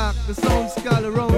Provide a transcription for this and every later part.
The sound skull around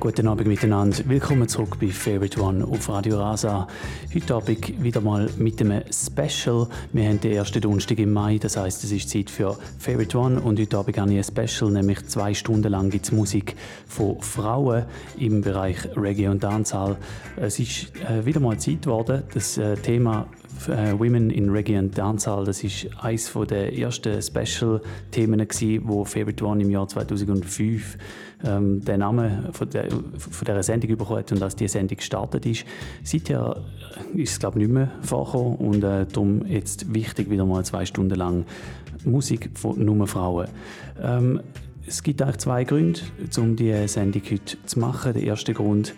guten Abend miteinander. Willkommen zurück bei Favorite One auf Radio Rasa. Heute Abend wieder mal mit einem Special. Wir haben den ersten Donnerstag im Mai, das heißt, es ist Zeit für Favorite One und heute Abend habe ich ein Special, nämlich zwei Stunden lang gibt es Musik von Frauen im Bereich Reggae und Dancehall. Es ist äh, wieder mal Zeit geworden. Das äh, Thema äh, Women in Reggae and Dancehall. Das ist eines der ersten Special-Themen, die Favorite One im Jahr 2005 ähm, den Namen von, der, von dieser Sendung bekommen hat und als die Sendung gestartet ist. Seither ist es glaube ich nicht mehr vorgekommen und äh, darum jetzt wichtig wieder mal zwei Stunden lang Musik von nur Frauen. Ähm, es gibt eigentlich zwei Gründe, um diese Sendung heute zu machen. Der erste Grund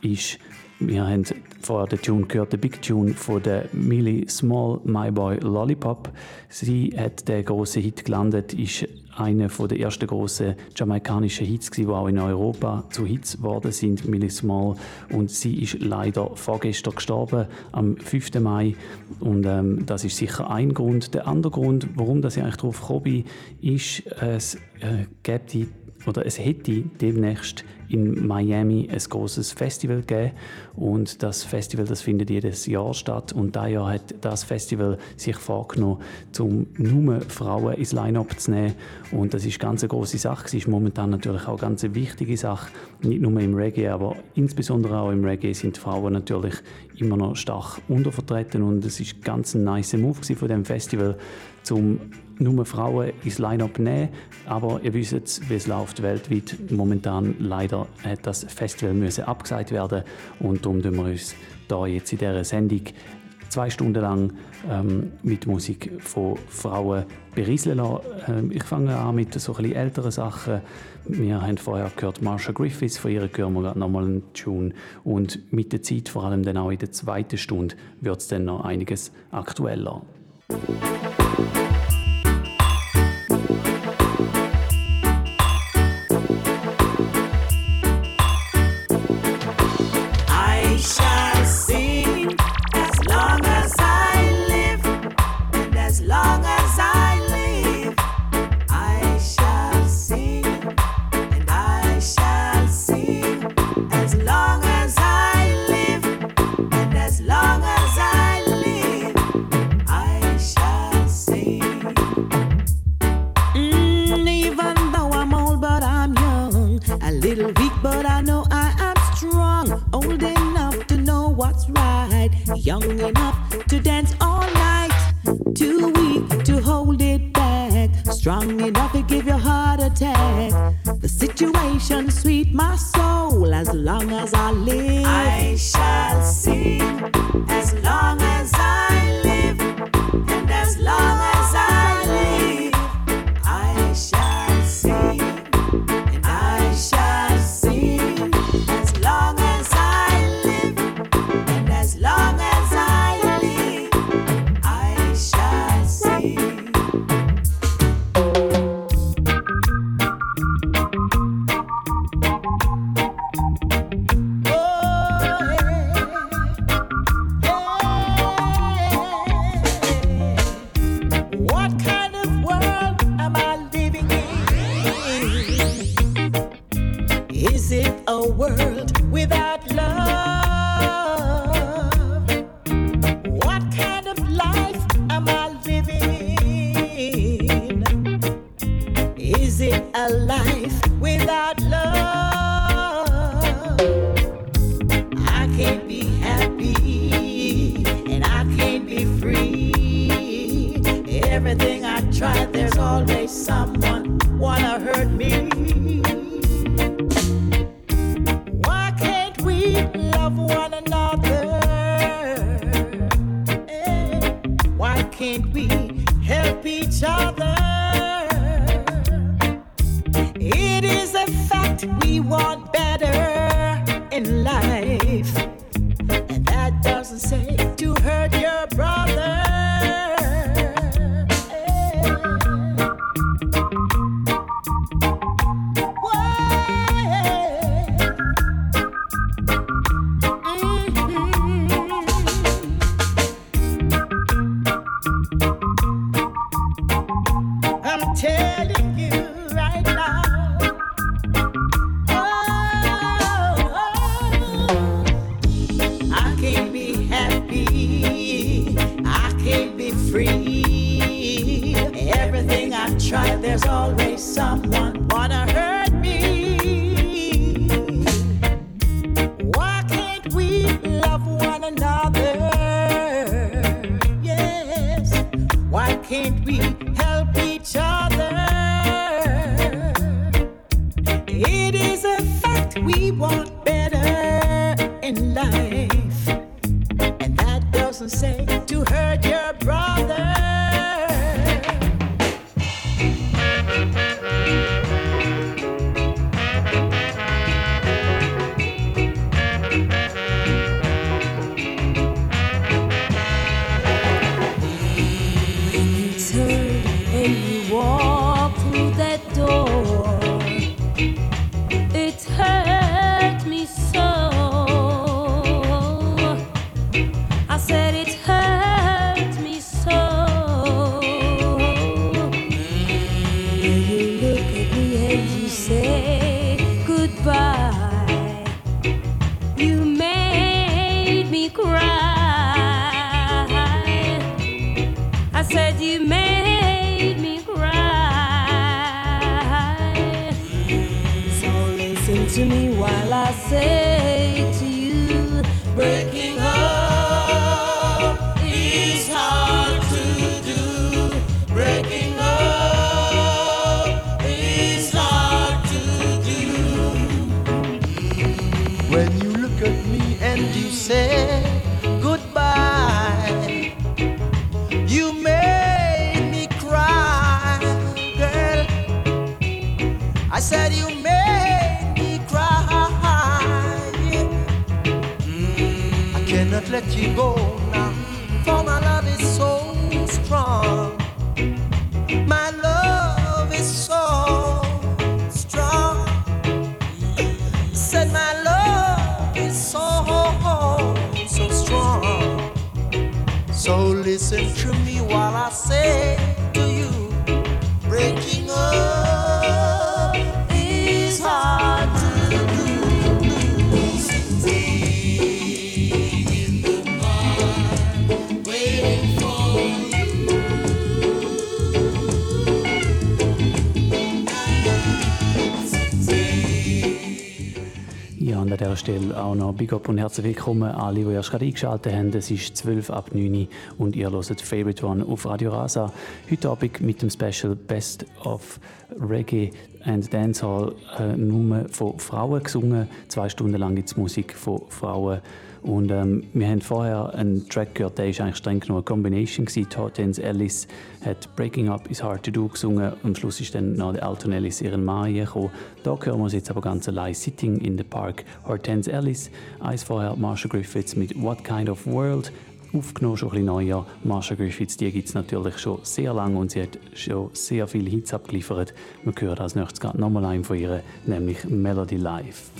ist, wir haben vorher den Tune gehört, den Big Tune von der Millie Small, My Boy Lollipop. Sie hat den großen Hit gelandet, ist einer der ersten großen jamaikanischen Hits, die auch in Europa zu Hits geworden sind, Millie Small. Und sie ist leider vorgestern gestorben, am 5. Mai. Und ähm, das ist sicher ein Grund. Der andere Grund, warum ich eigentlich darauf gekommen bin, ist, es äh, gibt oder es hätte demnächst in Miami ein großes Festival gegeben. Und das Festival das findet jedes Jahr statt. Und da Jahr hat das Festival sich vorgenommen, um nur Frauen ins Line-up zu nehmen. Und das ist ganz eine große Sache. Es ist momentan natürlich auch eine ganz wichtige Sache, nicht nur im Reggae, aber insbesondere auch im Reggae sind Frauen natürlich immer noch stark untervertreten. Und es ist ganz ein nice Move von dem Festival, um nur Frauen ins Line-Up nehmen. Aber ihr wisst, wie es läuft weltweit. Momentan leider hat das Festival müssen abgesagt werden und darum tun wir uns da jetzt in dieser Sendung zwei Stunden lang ähm, mit Musik von Frauen berieseln. Ähm, ich fange an mit so ein älteren Sachen. Wir haben vorher gehört Marsha Griffiths, von ihr hören wir nochmal einen Tune. Und mit der Zeit, vor allem dann auch in der zweiten Stunde, wird es dann noch einiges aktueller. Big Up und herzlich willkommen alle, die erst gerade eingeschaltet haben. Es ist 12 ab 9 und ihr hört Favorite One auf Radio Rasa. Heute Abend mit dem Special Best of Reggae and Dancehall äh, nur von Frauen gesungen. Zwei Stunden lang gibt es Musik von Frauen. Und ähm, wir haben vorher einen Track gehört, der ist eigentlich streng genommen eine Combination gewesen. Hortense Ellis hat Breaking Up is Hard to Do gesungen am Schluss ist dann noch Alton Ellis ihren Mann gekommen. Da hören wir uns jetzt aber ganz allein Sitting in the Park. Hortense Ellis, eins vorher Marsha Griffiths mit What Kind of World aufgenommen, schon ein bisschen neuer. Marsha Griffiths, die gibt es natürlich schon sehr lange und sie hat schon sehr viele Hits abgeliefert. Wir hören als nächstes gerade nochmal einen von ihr, nämlich Melody Life.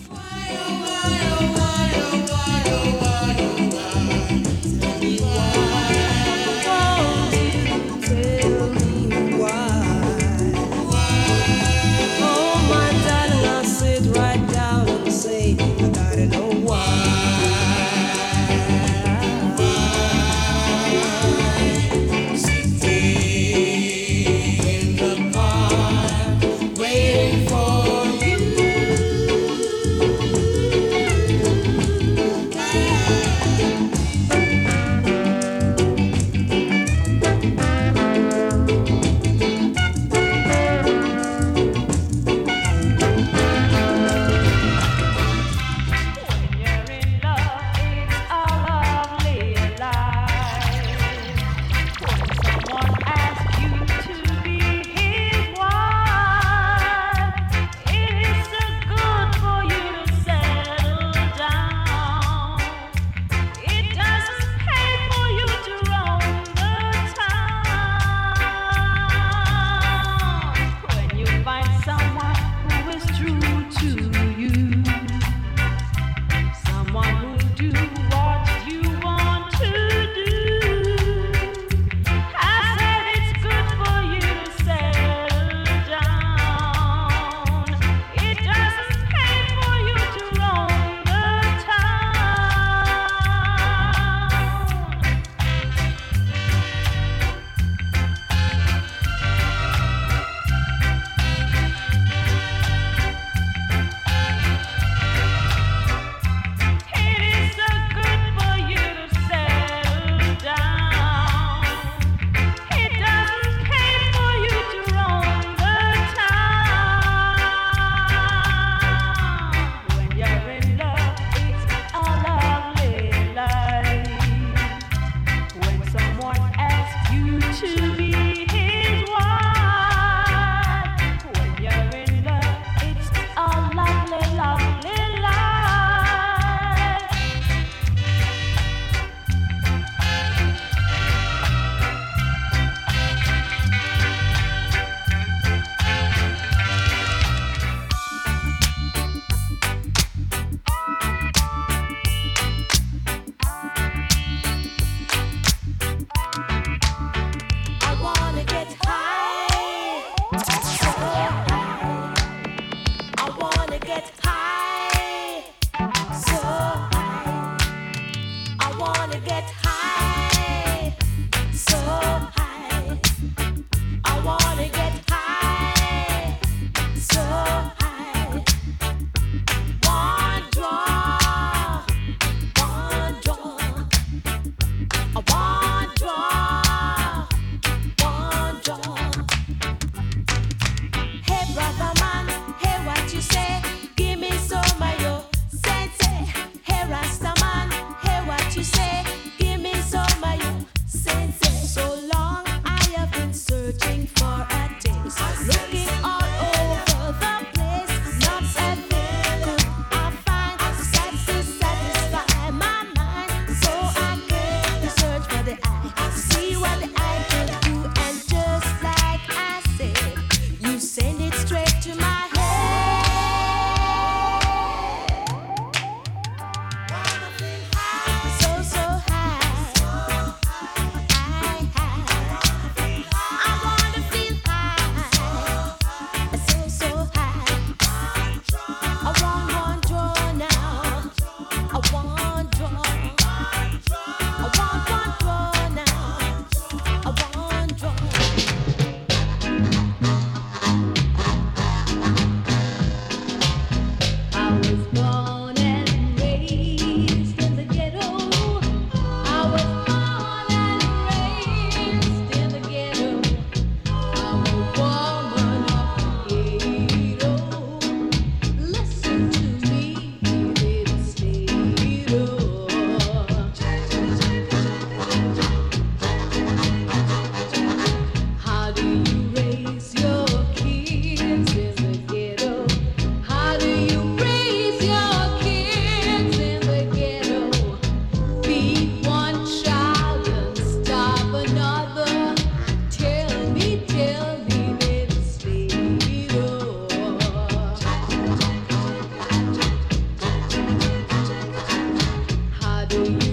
Thank you.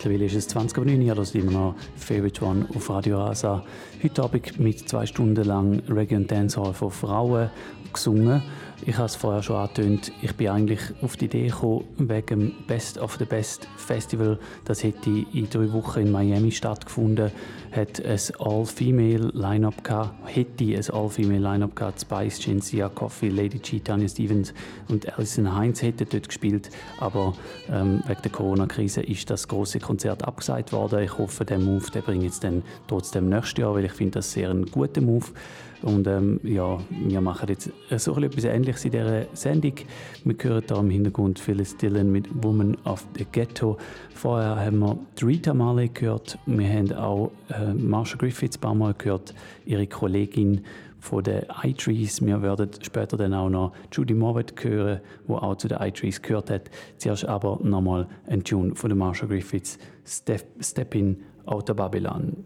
Mittlerweile ist es 20 Uhr 9 Uhr, das immer noch Favorite One auf Radio Rasa. Heute Abend mit zwei Stunden lang Reggae und Dancehall von Frauen gesungen. Ich habe es vorher schon angetönt, ich bin eigentlich auf die Idee gekommen, wegen dem Best of the Best Festival. Das hätte in drei Wochen in Miami stattgefunden. Hat ein All-Female-Line-Up gehabt, hätte ein All-Female-Line-Up gehabt. Spice, Jinsia, Coffee, Lady G, Tanya Stevens und Alison Heinz hätten dort gespielt. Aber ähm, wegen der Corona-Krise ist das große Konzert abgesagt worden. Ich hoffe, der Move bringe ich jetzt dann trotzdem nächstes Jahr, weil ich finde das sehr ein guter Move. Und ähm, ja, wir machen jetzt so etwas Ähnliches in dieser Sendung. Wir hören hier im Hintergrund Phyllis Dillon mit Woman of the Ghetto. Vorher haben wir Rita Marley gehört. Wir haben auch äh, Marsha Griffiths ein paar Mal gehört, ihre Kollegin von den iTrees. Wir werden später dann auch noch Judy Mowatt hören, die auch zu den iTrees gehört hat. Zuerst aber nochmal ein Tune von den Marsha Griffiths, Step, Step in Outer Babylon.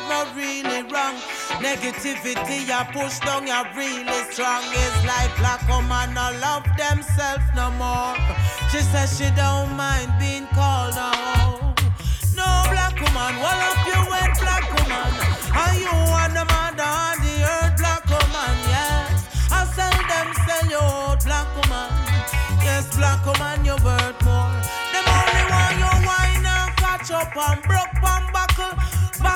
Dark, something really wrong. Negativity you push down, you really strong. It's like black woman no love themselves no more. She says she don't mind being called hoe. No black woman, what up you wet black woman? Are you want the mother on the earth, black woman? Yes, I sell them, sell you out, black woman. Yes, black woman, you worth more. Them only want you wine and catch up and broke and buckle.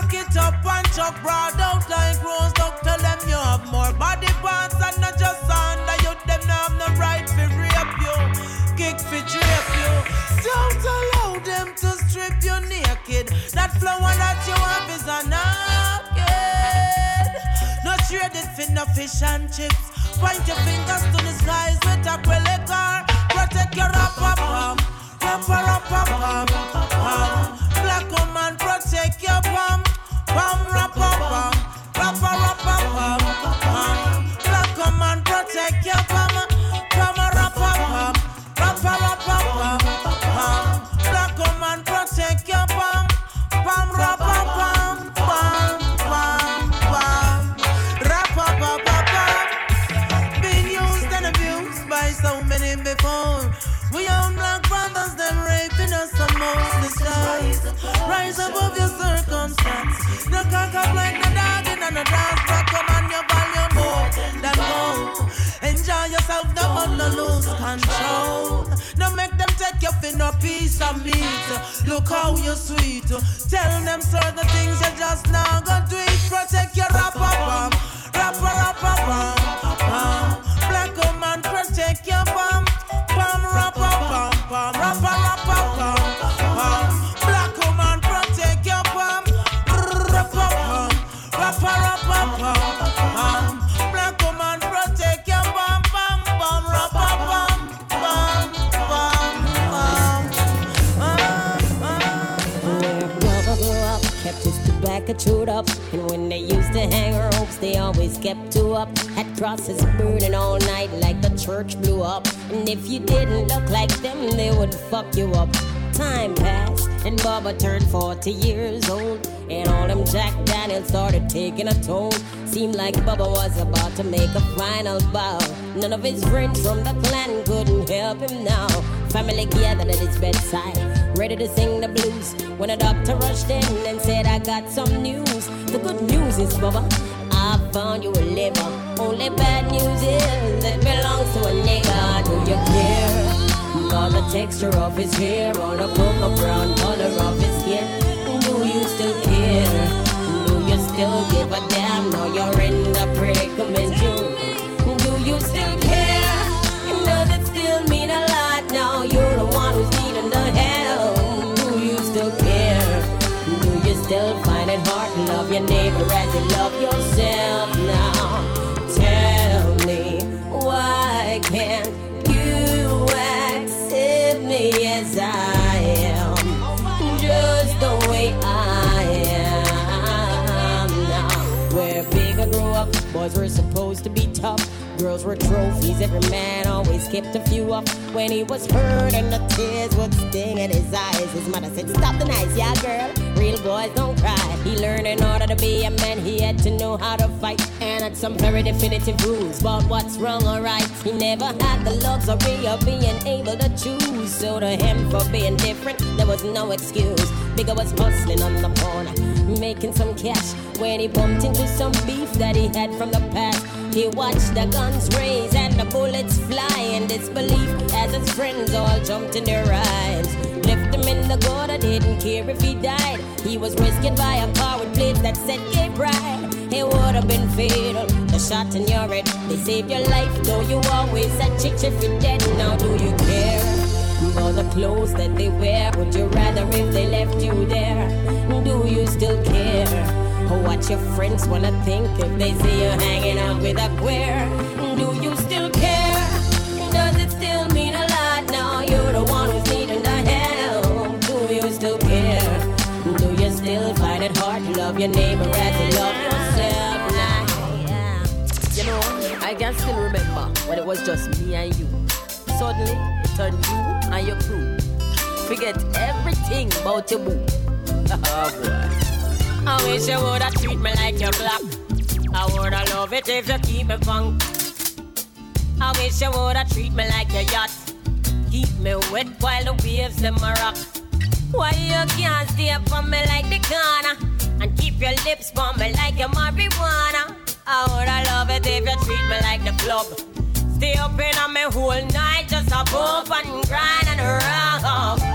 Back it up and chuck broad out like rose duck. Tell them you have more body parts and not just under you. Them not have no right to rape you, kick for drape you. Don't allow them to strip you naked. That flower that you have is a naked. No trade it for no fish and chips. Point your fingers to the skies with a acrylic car. Protect your rapper palm. Rapper, rapper, palm. palm. Black woman, protect your palm. Ram, rap, like the dog in the dance. Black come on your volume more than. Enjoy yourself, no one no lose control. No make them take you for no piece of meat. Look how you sweet. Tell them certain things you just now go do it. Protect your rapper. Rapper, rapper bum. Black woman, protect your. They always kept two up. Had crosses burning all night like the church blew up. And if you didn't look like them, they would fuck you up. Time passed, and Bubba turned 40 years old. And all them Jack Daniels started taking a toll. Seemed like Bubba was about to make a final bow. None of his friends from the Klan couldn't help him now. Family gathered at his bedside, ready to sing the blues. When a doctor rushed in and said, I got some news. The good news is, Bubba, I found you a liver. Only bad news is it belongs to a nigga. Do you care? About the texture of his hair or the cocoa brown color of his skin? Do you still care? Do you still give a damn? Now you're in the predicament you. It love your neighbor as you love yourself now? Tell me, why can't you accept me as I am? Just the way I am now. Where big I grew up, boys were supposed to be tough. Girls were trophies, every man always kept a few up. When he was hurt and the tears would sting in his eyes, his mother said, Stop the nights, yeah, girl. Real boys don't cry. He learned in order to be a man, he had to know how to fight. And had some very definitive rules about what's wrong or right. He never had the luxury of being able to choose. So to him, for being different, there was no excuse. Bigger was hustling on the corner, making some cash when he bumped into some beef that he had from the past. He watched the guns raise and the bullets fly in disbelief as his friends all jumped in their rides. Left him in the gutter, didn't care if he died. He was rescued by a car with plates that said gay pride. It would have been fatal, the shot in your head. They saved your life, though you always said chicks if you're dead. Now do you care? For the clothes that they wear, would you rather if they left you there? Do you still care? What your friends wanna think if they see you hanging out with a queer? Do you still care? Does it still mean a lot now? You're the one who's needing the help. Do you still care? Do you still find it hard to love your neighbor as you love yourself? Nah. You know, I can still remember when it was just me and you. Suddenly, it turned you and your crew. Forget everything about your boo. oh boy. I wish you woulda treat me like your clock. I woulda love it if you keep me funk. I wish you woulda treat me like your yacht. Keep me wet while the waves them a rock. Why you can't stay up for me like the corner and keep your lips for me like your marijuana? I woulda love it if you treat me like the club. Stay up in on me whole night just a bump and grind and rock.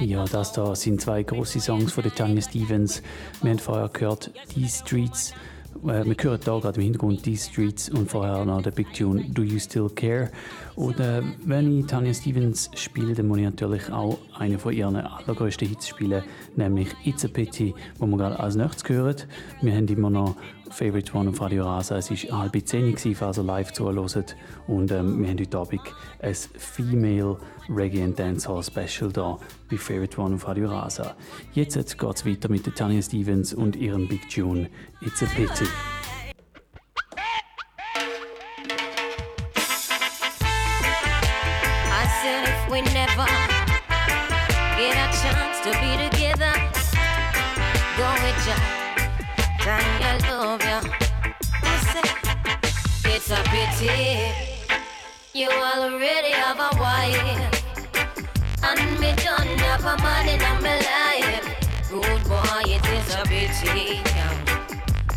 Ja, das da sind zwei große Songs von der Tanya Stevens. Wir haben vorher gehört Die Streets äh, wir hören hier gerade im Hintergrund die Streets und vorher noch der Big Tune Do You Still Care. Und äh, wenn ich Tanya Stevens spiele, dann muss ich natürlich auch einen von ihren allergrößten Hits spielen, nämlich It's a Pity, wo wir gerade als nächstes hören. Wir haben immer noch Favorite One auf Radio Rasa. Es war halb zehn, falls ihr live zuhört. Und ähm, wir haben heute Abend ein Female Reggae and Dancehall Special da bei Favorite One auf Radio Rasa. Jetzt geht es weiter mit Tanya Stevens und ihrem Big Tune It's a Pity. we never get a chance to be together. Go with ya, I love ya. It's a pity you already have a wife, and me don't have a man in my life. Good boy, it is a pity.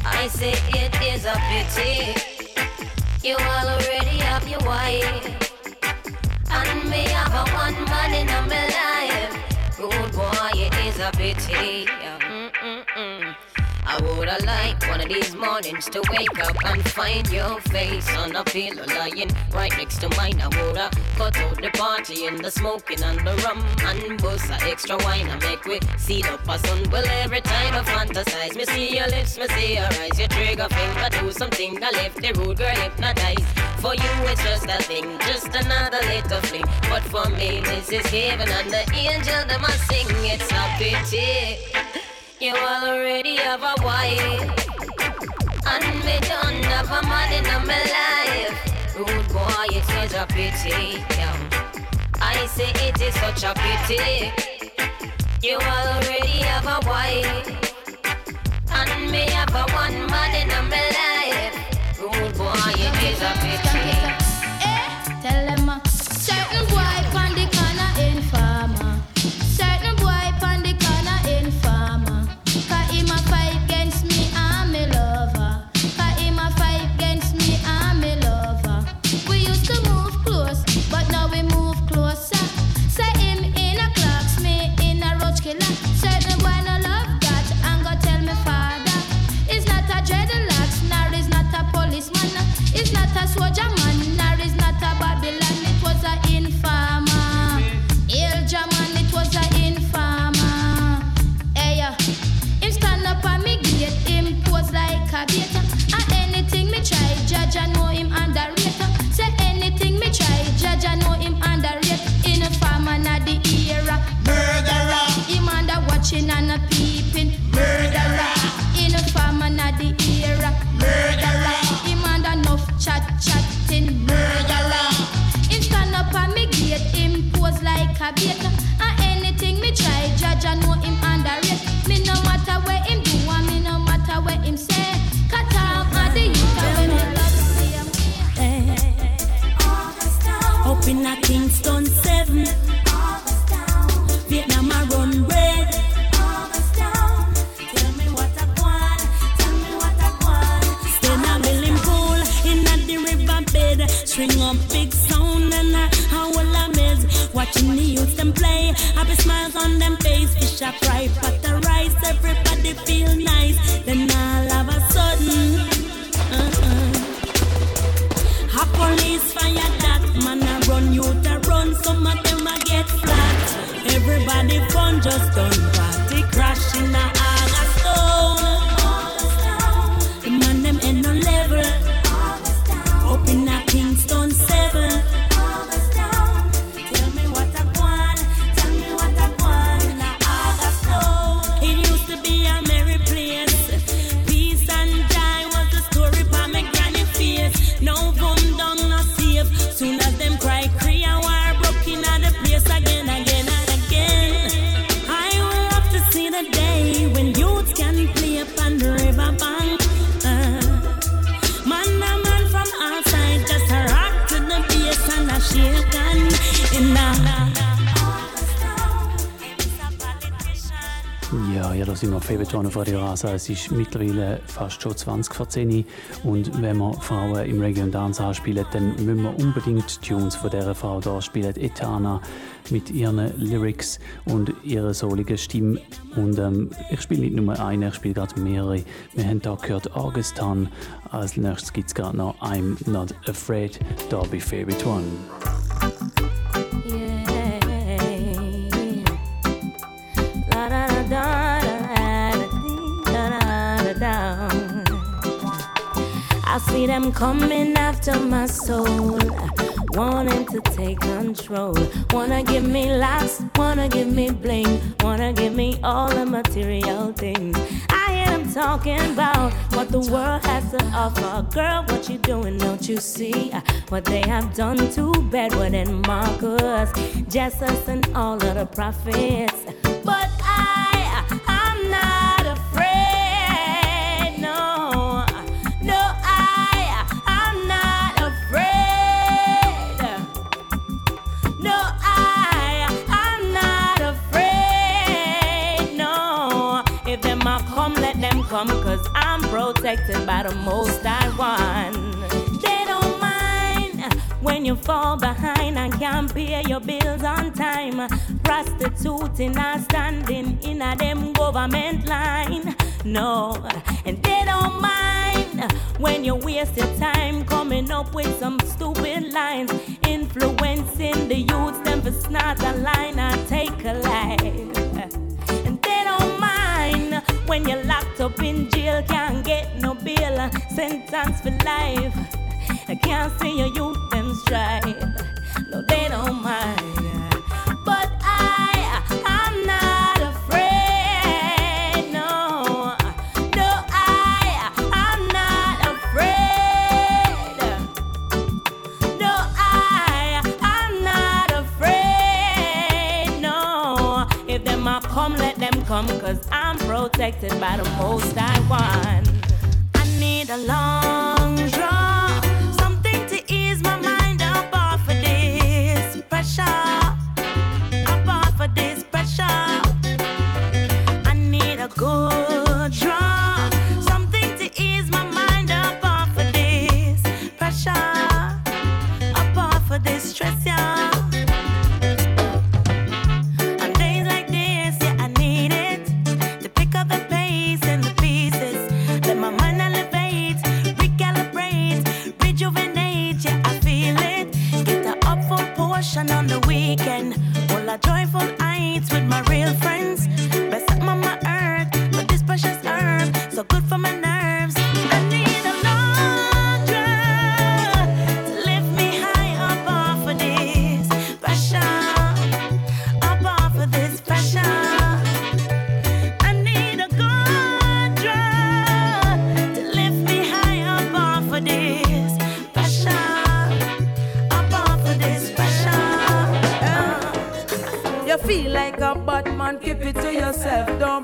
I say it is a pity. You already have your wife. And me have a one man in my life. Good boy, it is a pity. I woulda liked one of these mornings to wake up and find your face on a pillow lying right next to mine. I woulda cut out the party and the smoking and the rum and bust a extra wine and make we see up a sun. Well, every time I fantasize, me see your lips, me see your eyes, your trigger finger do something that left the rude girl hypnotized. For you, it's just a thing, just another little fling. But for me, this is heaven and the angel that must sing. It's a pity. You already have a wife. And me don't have a man in my life. Rude boy, it is a pity. Yeah. I say it is such a pity. You already have a wife. And me have a one man in my life. Rude boy, it is a pity. bring up big sound and I, I will amaze. Watching the youth them play, happy smiles on them face. Fish are fry, pot the rice, everybody feel nice. Then all of a sudden, uh-uh. a police fire that man a run, youth a run, some of them a get flat. Everybody fun just done. Da sind Favorite One auf Radio Rasa. Es ist mittlerweile fast schon 20 vor 10 Uhr. Und wenn wir Frauen im Reggae und Dance spielen, dann müssen wir unbedingt Tunes von dieser Frau da spielen. Etana mit ihren Lyrics und ihrer souligen Stimme. Und ähm, ich spiele nicht nur eine, ich spiele gerade mehrere. Wir haben da gehört Augustan. Als nächstes gibt es gerade noch I'm Not Afraid, da bei Favorite One. I see them coming after my soul, wanting to take control. Wanna give me laughs, wanna give me bling, wanna give me all the material things. I hear them talking about what the world has to offer. Girl, what you doing? Don't you see what they have done to Bedouin and Marcus, Jesus, and all of the prophets? But protected by the most I one. They don't mind when you fall behind and can't pay your bills on time. Prostituting and standing in a them government line. No, and they don't mind when you waste your time coming up with some stupid lines, influencing the youths them for snort a line and take a life. And they don't when you're locked up in jail, can't get no bail, sentence for life. I can't see your youth them strive. No, they don't mind. But I, I'm not afraid. No, no, I, I'm not afraid. No, I, I'm not afraid. No, if them a come, let them come, cause I'm protected by the most I want. I need a long draw, something to ease my mind up off of this pressure. Up off of this pressure. I need a good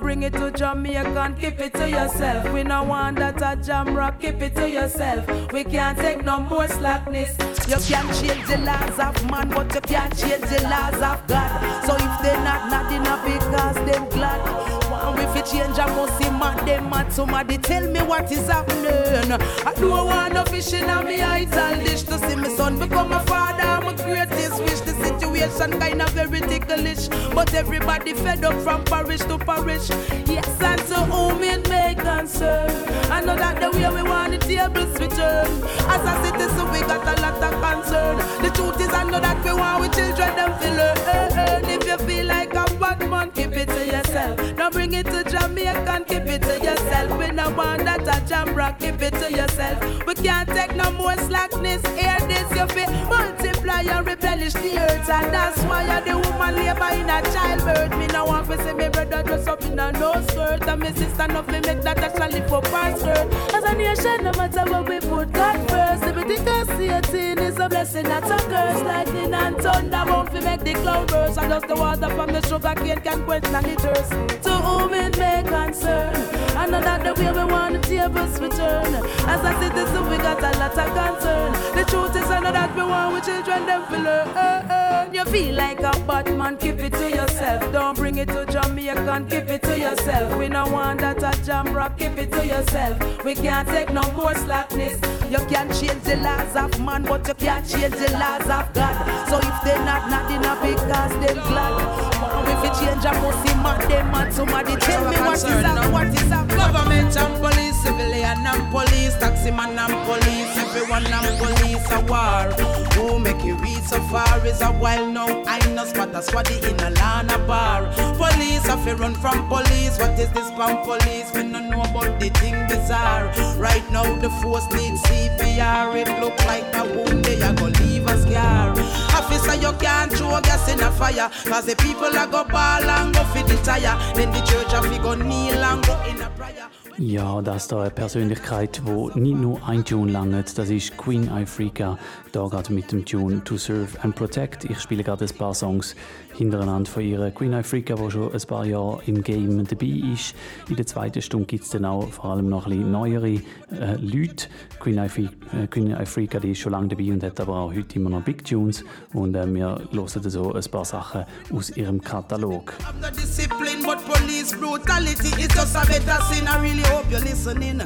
bring it to Jamaican, keep it to yourself. We no want that a jam rock, keep it to yourself. We can't take no more slackness. You can't change the laws of man, but you can't change the laws of God. So if they not not enough because them glad. Want we fi change, I must see man, them mad. Somebody tell me what is happening. I don't want no fish in a me idle dish to see my son become a father. My greatest wish, the situation situation kind of very ticklish. But everybody fed up from parish to parish. Yes, and to whom it may concern. I know that the way we want the tables return. As a citizen, we got a lot of concern. The truth is, I know that we want we children them feel learn. If you feel like a bad man, keep it to yourself. Don't bring it to Jamaica, keep it to yourself. We no want that a jam rock, keep it to yourself. We can't take no more slackness. Hear this, you feel multiply and replenish the earth, and that's why you're the woman labor in a childbirth. Me no want to see me brother dress up in a no skirt, and my sister no fi make that actually for past skirt. As a nation, no matter what we put God first, everything I see a thing is a blessing, not a curse. Lightning and thunder won't fi make the cloud burst, and just the water from the sugar cane can quench thirst. To whom it may concern, I know that the way we want the tables return. As a citizen, we got a lot of concern. The truth is, I know that we want we children them feel learn. You feel like a Batman, keep it to yourself. Don't bring it to Jamaica, keep it to yourself. We no want that a jam rock, keep it to yourself. We can't take no more slackness. You can't change the laws of man, but you can't change the laws of God. So if they not not enough because they glad. If you change a pussy man, they man somebody tell me what is up, what is up. Government and police, civilian and police, taxi man and police, everyone and police a war. Who make you read so far is a while now. I know spot a squaddy in a lana bar. Police have to run from police. What is this from police? We don't know about the thing bizarre. Right now the force needs CPR. It look like a wound they are gonna leave scar. Officer, you can't throw gas in a fire. Cause the people are go ball and go fit the tire. Then the church have go kneel and go in a prayer. Ja, das da eine Persönlichkeit, wo nicht nur ein Tune langt, das ist Queen Africa, da gerade mit dem Tune To Serve and Protect. Ich spiele gerade ein paar Songs hintereinander von ihr. Queen Africa, die schon ein paar Jahre im Game dabei ist. In der zweiten Stunde gibt es dann auch vor allem noch ein bisschen neuere äh, Leute. Queen, Afri äh, Queen Africa die ist schon lange dabei und hat aber auch heute immer noch Big Tunes. Und äh, wir hören so ein paar Sachen aus ihrem Katalog. I'm the discipline, but police brutality is just a better sin. Hope you're listening.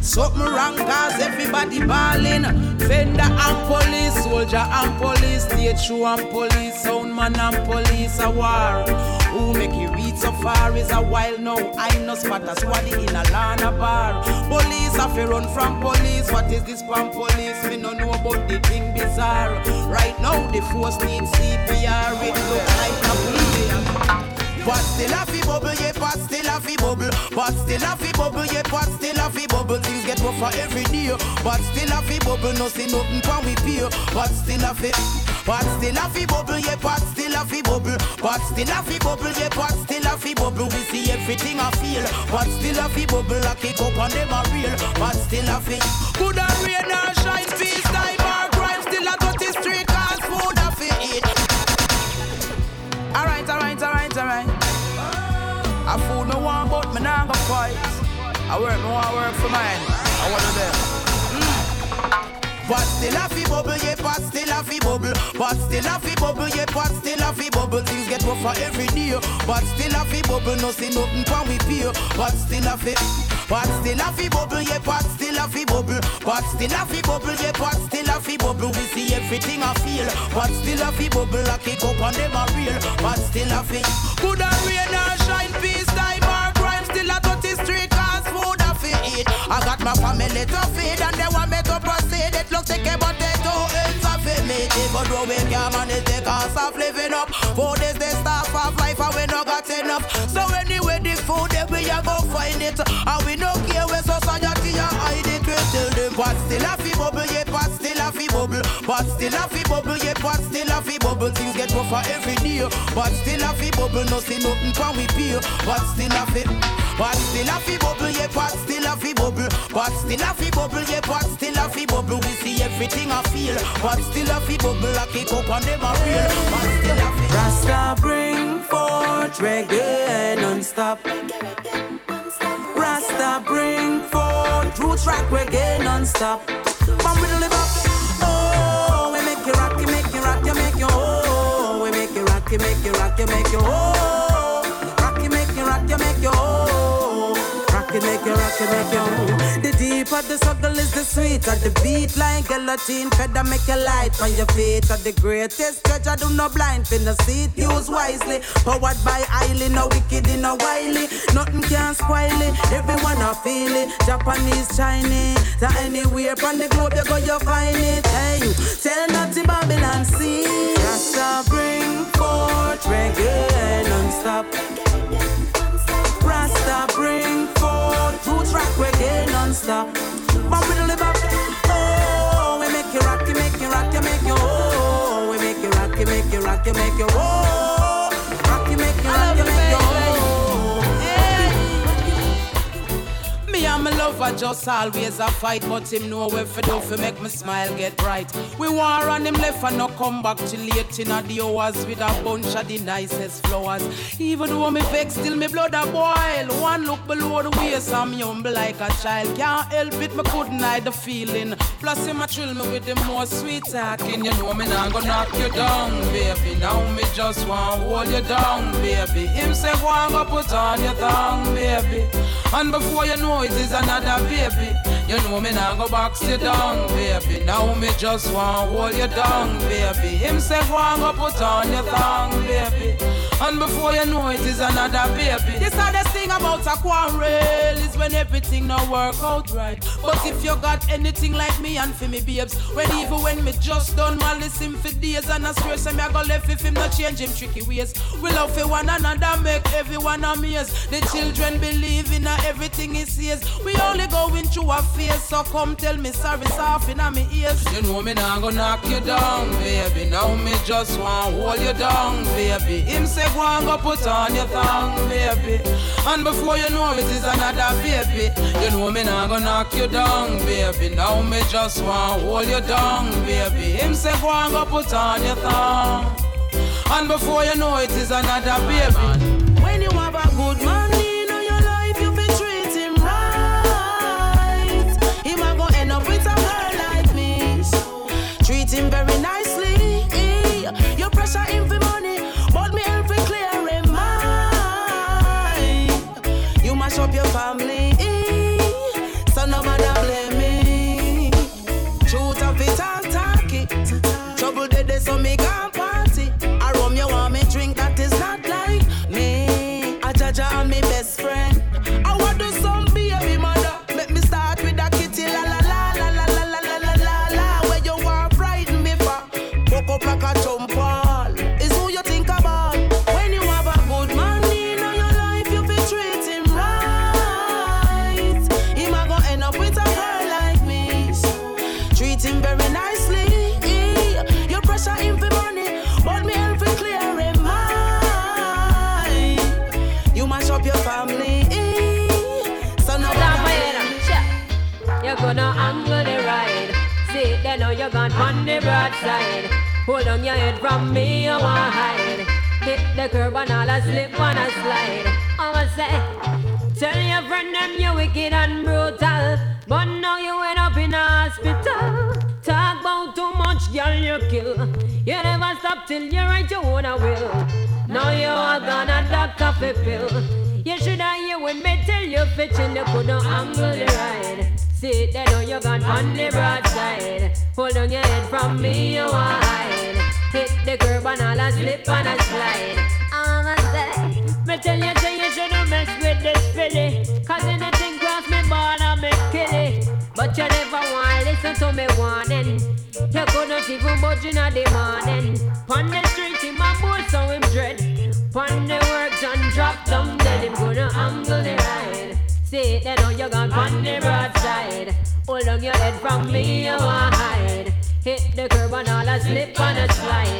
Something wrong, cause everybody ballin'. Fender and police, soldier and police, show and police, sound man and police, a war. Who make you read so far is a while now. I know spot a squad in a lana bar. Police have to run from police. What is this from police? Me no know about the thing bizarre. Right now the force needs CPR. It look like a movie. But still a fi bubble, yeah, but still a fi bubble. But still a fi bubble, yeah, but still a fi bubble. Things get rougher every day. But still a fi bubble, no see nothing from we pay. But still a fi, but still a fi bubble, yeah, but still a fi bubble. But still a fi bubble, yeah, but still a fi bubble. We see everything I feel. But still a fi bubble, I kick up on them a real. But still a fi, good and rain or shine, peace, time or crime. Still a dirty street, cause food a fi eat. Alright, alright, alright, alright. I fool no one, but me nah go fight. I work, me want work for mine. I wanna them. Mm. But still a fi bubble, yeah, but still a fi bubble. But still a fi bubble, yeah, but still a fi bubble. Things get rougher every day. But still a fi bubble, no see nothing from we pay. But still a fi. But still a fi bubble, yeah, but still a fi bubble. But still a fi bubble, yeah, but still a fi bubble. We see everything I feel. But still a fi bubble, I kick up on them a real. But still a fi. Good and rain and shine, peace, I got my family to feed and they want me to proceed. It looks like a potato, it's a fi meat. Even though we can't manage the cost of living up. Food is the staff of life and we no got enough. So anyway, the food that we a go find it. And we no care where society hide it. We tell them, but still a fi bubble, yeah, but still a fi bubble. But still a fi bubble, yeah, but still a fi bubble. Things get rougher every day. But still a fi bubble, no see nothing from we pay. But still a fi, but still a fi bubble, yeah, but still a fi bubble. But still a fi bubble, yeah, but still a fi bubble. We see everything I feel. But still a fi bubble, I kick up on them a real. But still a fi. Rasta bring forth reggae non-stop. Rasta bring forth roots rock reggae non-stop. Come with live up. Oh, we make you rock, you make you rock, you make you oh. We make you rock, you make you rock, you make you oh. Make you oh. The deep of the struggle is the sweet of the beat like guillotine. Feather make you light on your feet. Of the greatest treasure, do no blind fin the seat. Use wisely. Powered by highly, no wicked, in no wily. Nothing can spoil it. Everyone a feel it. Japanese, Chinese, to anywhere from the globe you go, you find it. Hey, you tell not Babylon see. Rasta bring forth reggae non-stop. Rasta bring forth rock reggae non-stop. But we don't live. Oh, we make you rock, you make you rock, you make you oh. We make you rock, you make you rock, you make you oh. My lover just always a fight, but him know where for do for make me smile get bright. We want run him left and not come back till late in the hours with a bunch of the nicest flowers. Even though me vex, still me blood a boil. One look below the waist, I'm humble like a child. Can't help it, me couldn't hide the feeling. Plus him a thrill me with the more sweet talking. You know me not gonna knock you down, baby. Now me just want hold you down, baby. Him say go and go put on your tongue, baby. And before you know it is another baby. You know me now go box you down, baby. Now me just want hold you down, baby. Him say go put on your tongue, baby. And before you know it, is another baby. This hardest thing about a quarrel is when everything not work out right. But if you got anything like me and for me babes, when even when me just done malice him for days and I swear say me I go left if him not change him tricky ways. We love for one another, make everyone amazed. The children believe in everything he says. We only going through a phase, so come tell me sorry, soft in my ears. You know me now go knock you down, baby. Now me just want hold you down, baby. Him say go and go put on your thong, baby. And before you know it is another baby. You know me now go knock you down, baby. Now me just want hold you down, baby. Him say go and go put on your thong. And before you know it is another baby. When you have a good man from me, you want hide. Hit the curb and all a slip and a slide.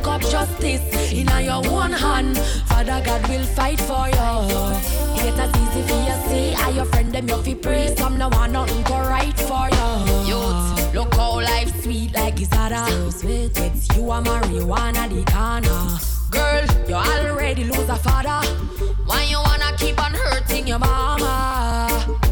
Take up justice. In your own hand Father God will fight for you. It as easy for you see How your friend them you fi pray Some no want nothing go right for you. Youth, look how life sweet like it's other So sweet, it's you and marijuana the corner. Girl, you already lose a father. Why you wanna keep on hurting your mama?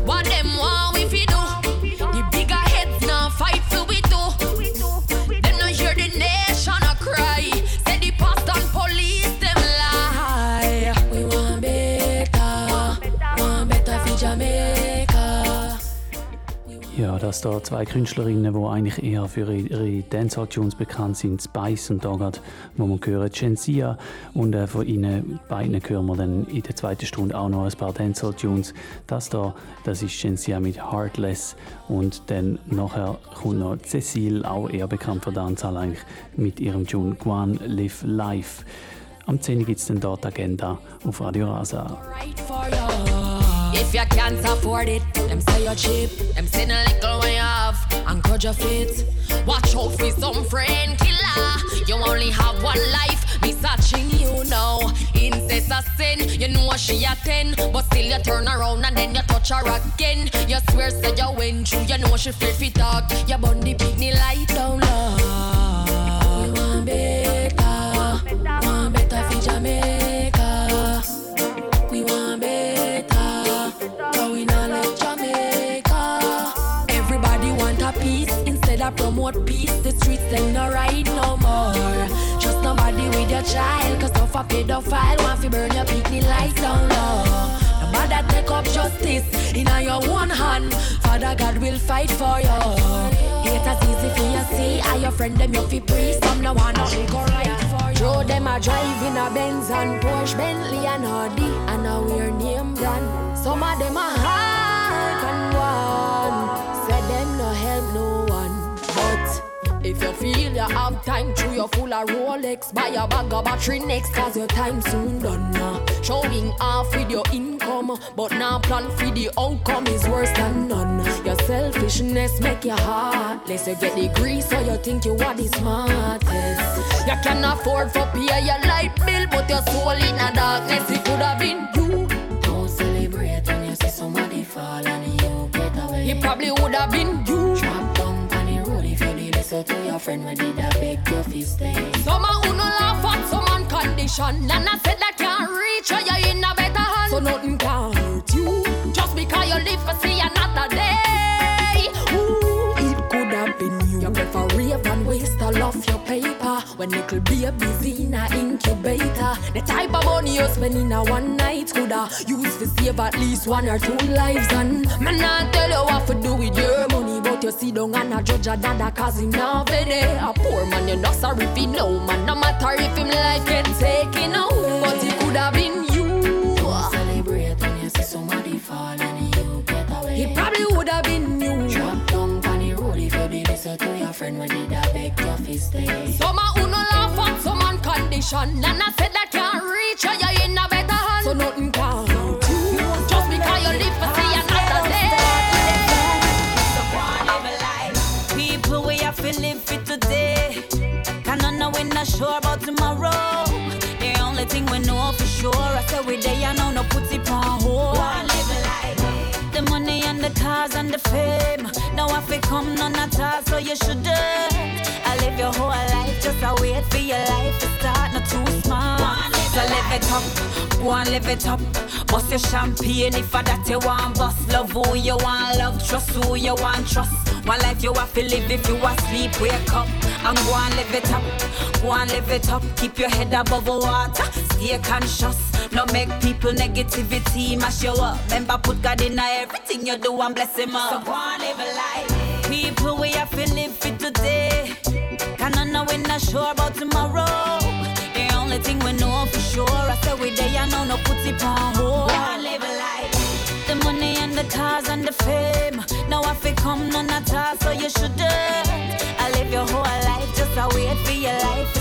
Dass da zwei Künstlerinnen, die eigentlich eher für ihre Dancehall-Tunes bekannt sind, Spice und da wo man hören, Gensia. Und äh, von ihnen beiden hören wir dann in der zweiten Stunde auch noch ein paar Dancehall-Tunes. Das da, das ist Gensia mit Heartless und dann nachher kommt noch Cecile, auch eher bekannt für Dancehall eigentlich, mit ihrem Tune Guan Live Life. Am 10 gibt es dann dort Agenda auf Radio Rasa. right. If you can't afford it, them say you're cheap. Them say a little when you have, encourage your fit. Watch out for some friend killer. You only have one life. Me searching you now. Incest a sin. You know what she a ten, but still you turn around and then you touch her again. You swear say you went through. You know what she fit fit talk. You burn the picnic light down low. We want better, want better for Jamaica. Promote peace. The streets them no right no more. Trust nobody with your child, cause stuff a pedophile want fi burn your picnic lights down low. Nobody take up justice in your one hand. Father God will fight for you. As easy for you see. How your friend them you fi pray. Some no nothing go right for you. Throw them a drive in a Benz and Porsche, Bentley and Audi, and now we're name brand. Some of them a hard If you feel you have time through your full of Rolex, buy a bag of battery next, cause your time soon done now. Showing off with your income, but now plan for the outcome is worse than none. Your selfishness make your heartless. You get the grease, so you think you are the smartest. You can afford for pay your light bill, but your soul in a darkness. It could have been you. Don't celebrate when you see somebody fall and you get away. It probably would have been you. You to your friend when did I beg your fist stay. Some a who no laugh at some man condition, I said that can't reach you, you're in a better hand. So nothing can hurt you, just because you live for see another day. Waste all of your paper when little babies in a busy incubator. The type of money you spend in a one night coulda used to save at least one or two lives. And man, I tell you what to do with your money, but you see don't and a judge a dada cause him not ready. A poor man, you not sorry if he know man. No matter if him life get taken away, but it could have been you. Celebrate when you see somebody fall and you get away. It probably would have been if you did listen to your friend when did I beg your fist stay. Some a who no laugh at some man condition, and I said that can't reach you, you're in a better hand. So nothing can hurt you, just because you live for see another day. People we have to live for today. Can I know we're not sure about tomorrow. The only thing we know for sure, I say we day I know no put it on hold. The money and the cars and the fame. Now I feel come none at all, so you shouldn't. I live your whole life, just a wait for your life to start, not too smart. So live it up, go and live it up. Bust your champagne if I that you want, bust love who you want, love trust who you want, trust. One life you have to live if you asleep, wake up and go and live it up. Go and live it up. Keep your head above water. Stay conscious. No make people negativity mash you up. Remember, put God in everything you do and bless Him up. So go and live a life. People, we have to live for today. Can I know we're not sure about tomorrow? The only thing we know for sure, I say we there, I know no put it on hold. Go live a life. The money and the cars and the fame. Now I feel come none at all, so you shouldn't. I live your whole life, just a wait for your life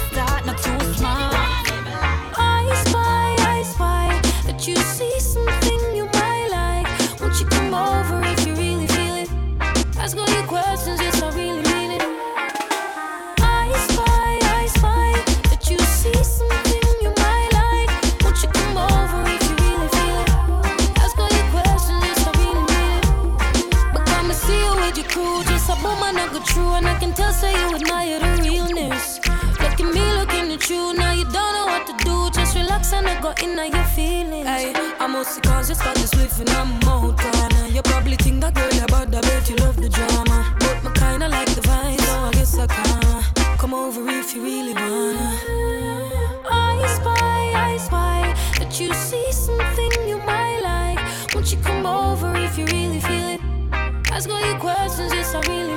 and I can tell so you admire the realness. Look at me looking at you, now you don't know what to do. Just relax and I go in on your feelings. Hey, I'm mostly conscious this whiff and I'm out corner. You probably think that girl about that bet you love the drama. But my kinda like the vibe, so I guess I can. Come over if you really wanna. I spy, I spy that you see something you might like. Won't you come over if you really feel it? Ask all your questions, yes, I really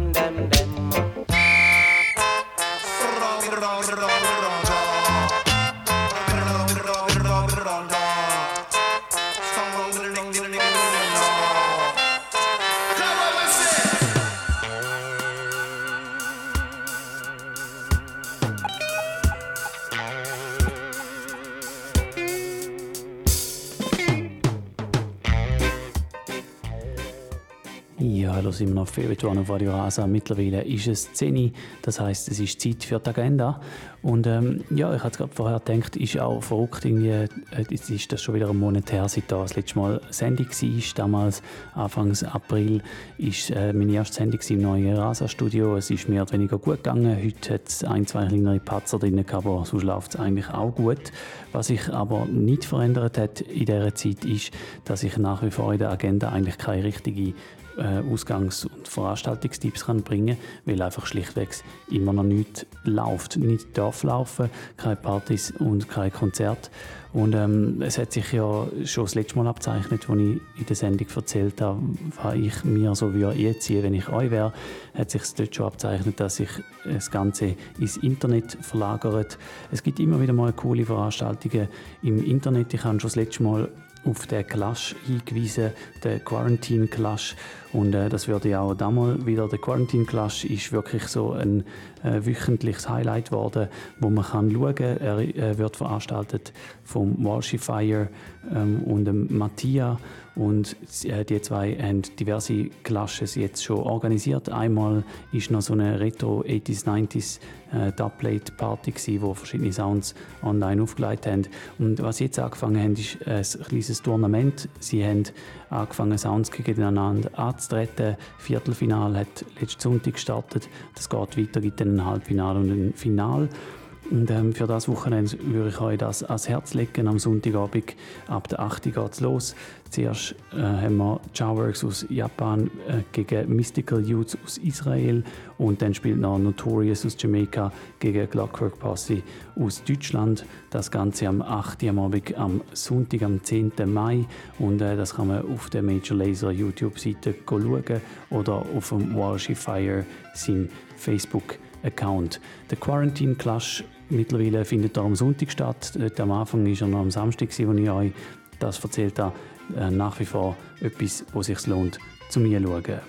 Sind wir noch One auf Radio Rasa. Mittlerweile ist es 10 Uhr, das heisst, es ist Zeit für die Agenda. Und ähm, ja, ich hatte gerade vorher gedacht, ist auch verrückt, irgendwie, äh, jetzt ist das schon wieder ein Monat her, seit da das letzte Mal Sendung war. Damals, Anfangs April, ist äh, meine erste Sendung im neuen Rasa-Studio. Es ist mehr oder weniger gut gegangen. Heute hat es ein, zwei kleinere Patzer drin, aber sonst läuft es eigentlich auch gut. Was sich aber nicht verändert hat in dieser Zeit, ist, dass ich nach wie vor in der Agenda eigentlich keine richtige äh, Ausgangs- und Veranstaltungstipps bringen kann, weil einfach schlichtweg immer noch nichts läuft. Nicht darf laufen, keine Partys und kein Konzert. Und ähm, es hat sich ja schon das letzte Mal abzeichnet, als ich in der Sendung erzählt habe, was ich mir so würde einziehen, wenn ich euch wäre, hat sich dort schon abzeichnet, dass sich das Ganze ins Internet verlagert. Es gibt immer wieder mal coole Veranstaltungen im Internet. Ich habe schon das letzte Mal auf den Clash hingewiesen, den Quarantine Clash. Und äh, das würde ja auch damals wieder, der Quarantine Clash ist wirklich so ein äh, wöchentliches Highlight geworden, wo man kann schauen kann. Er äh, wird veranstaltet vom Walshifier ähm, und dem Mattia. Und die zwei haben diverse Clashes jetzt schon organisiert. Einmal ist noch so eine Retro 80s, 90s äh, Party gewesen, wo verschiedene Sounds online aufgelegt haben. Und was sie jetzt angefangen haben, ist ein kleines Tournament. Sie haben angefangen, Sounds gegeneinander anzutreten. Viertelfinal hat letzten Sonntag gestartet. Das geht weiter, gibt dann ein Halbfinale und ein Final. Und ähm, für das Wochenende würde ich euch das ans Herz legen. Am Sonntagabend ab der 8 Uhr geht es los. Zuerst äh, haben wir Jaworks aus Japan äh, gegen Mystical Youths aus Israel und dann spielt noch Notorious aus Jamaika gegen Clockwork Posse aus Deutschland. Das Ganze am 8. Uhr am Abend am Sonntag, am 10. Mai und äh, das kann man auf der Major Laser YouTube-Seite schauen oder auf dem Warshifier seinem Facebook-Account. Der Quarantine Clash mittlerweile findet er am Sonntag statt. Dort am Anfang war er noch am Samstag, als ich euch das erzählt habe. Äh, nach wie vor etwas, wo sich lohnt, zu mir zu schauen.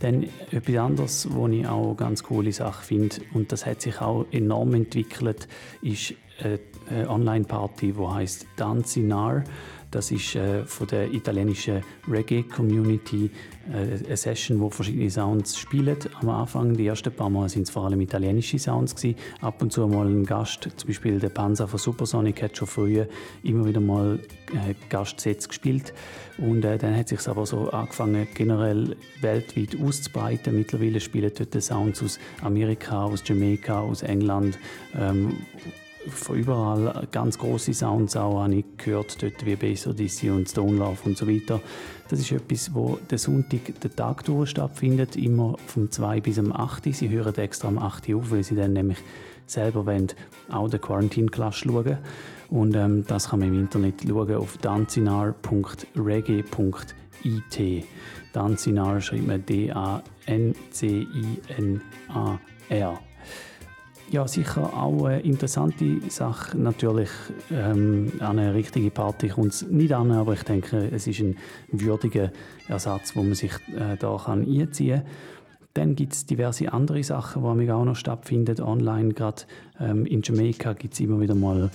Dann etwas anderes, wo ich auch eine ganz coole Sache finde, und das hat sich auch enorm entwickelt, ist eine Online-Party, die heißt Danzinar. Das ist äh, von der italienischen Reggae-Community äh, eine Session, wo verschiedene Sounds spielen. Am Anfang, die ersten paar Mal, sind es vor allem italienische Sounds gewesen. Ab und zu mal ein Gast, zum Beispiel der Panzer von Supersonic hat schon früher immer wieder mal äh, Gastsets gespielt. Und äh, dann hat sich aber so angefangen, generell weltweit auszubreiten. Mittlerweile spielen dort Sounds aus Amerika, aus Jamaika, aus England. Ähm, von überall ganz große Sounds auch habe ich gehört, dort wie Bass Odyssey und Stone Love und so weiter. Das ist etwas, wo der Sonntag den Tag durch stattfindet, immer vom 2 bis am 8. Sie hören extra am 8 auf, weil sie dann nämlich selber wollen, auch den Quarantine Clash schauen. Und ähm, das kann man im Internet schauen auf danzinar.reggae.it. Danzinar schreibt man D-A-N-C-I-N-A-R. Ja, sicher auch eine interessante Sache. Natürlich ähm, an eine richtige Party kommt es nicht an, aber ich denke, es ist ein würdiger Ersatz, wo man sich äh, einziehen kann. Dann gibt es diverse andere Sachen, die auch noch stattfinden online. Gerade ähm, in Jamaika gibt es immer wieder mal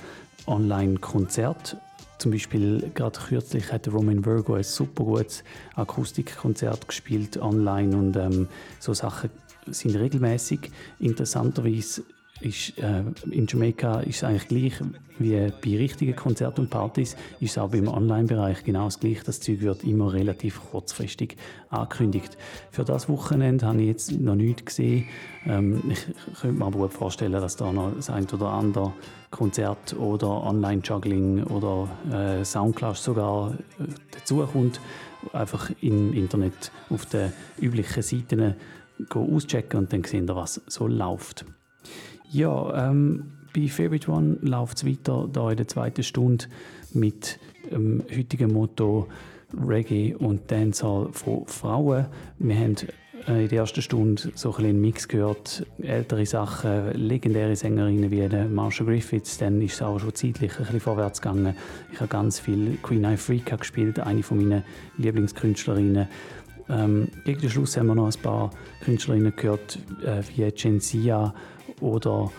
Online-Konzerte. Zum Beispiel gerade kürzlich hat Roman Virgo ein super gutes Akustikkonzert gespielt online und ähm, so Sachen sind regelmäßig. Interessanterweise ist, äh, in Jamaika ist es eigentlich gleich wie bei richtigen Konzerten und Partys, ist es auch beim Online-Bereich genau das gleiche. Das Zeug wird immer relativ kurzfristig angekündigt. Für das Wochenende habe ich jetzt noch nichts gesehen. Ähm, ich könnte mir aber gut vorstellen, dass da noch das ein oder andere Konzert oder Online-Juggling oder äh, Soundclash sogar äh, dazukommt. Einfach im Internet auf den üblichen Seiten auschecken und dann sehen was so läuft. Ja, ähm, bei Favorite One läuft es weiter da in der zweiten Stunde mit dem heutigen Motto Reggae und Dancehall von Frauen. Wir haben äh, in der ersten Stunde so ein einen Mix gehört, ältere Sachen, legendäre Sängerinnen wie Marsha Griffiths, dann ist es auch schon zeitlich ein bisschen vorwärts gegangen. Ich habe ganz viel Queen Ifrika gespielt, eine von meinen Lieblingskünstlerinnen. Ähm, gegen den Schluss haben wir noch ein paar Künstlerinnen gehört, äh, wie Gensia oder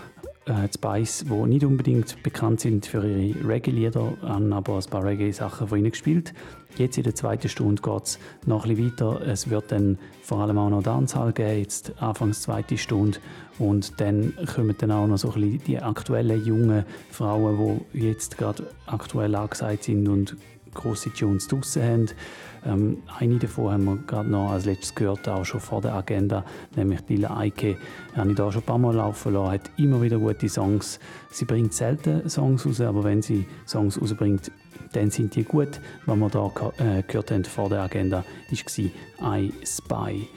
äh, Spice, die nicht unbedingt bekannt sind für ihre Reggae-Lieder, haben aber ein paar Reggae-Sachen von ihnen gespielt. Jetzt in der zweiten Stunde geht es noch ein bisschen weiter. Es wird dann vor allem auch noch Dancehall geben, jetzt anfangs zweite Stunde. Und dann kommen dann auch noch so ein bisschen die aktuellen jungen Frauen, die jetzt gerade aktuell angesagt sind und große Tunes draussen haben. Ähm, eine davon haben wir gerade noch als letztes gehört, auch schon vor der Agenda, nämlich Lila Eike. Habe ich da schon ein paar Mal laufen lassen, hat immer wieder gute Songs. Sie bringt selten Songs raus, aber wenn sie Songs rausbringt, dann sind die gut. Was wir da äh, gehört haben vor der Agenda, war I Spy.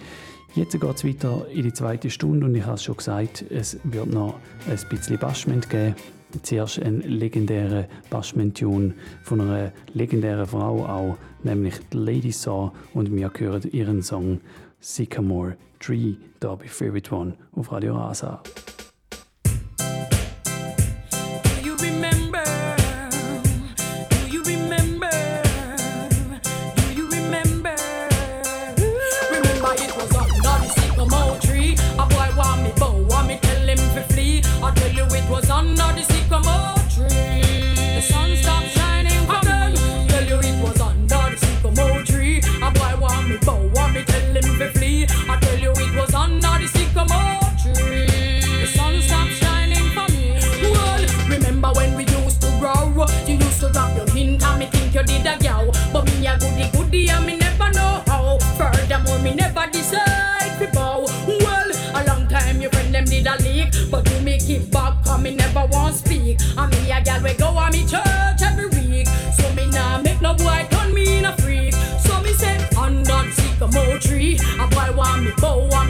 Jetzt geht es weiter in die zweite Stunde und ich habe es schon gesagt, es wird noch ein bisschen Bashment geben. Zuerst ein legendärer Bashment-Tune von einer legendären Frau auch, nämlich Lady Saw. Und wir hören ihren Song Sycamore Tree, da bei Favorite One auf Radio Rasa.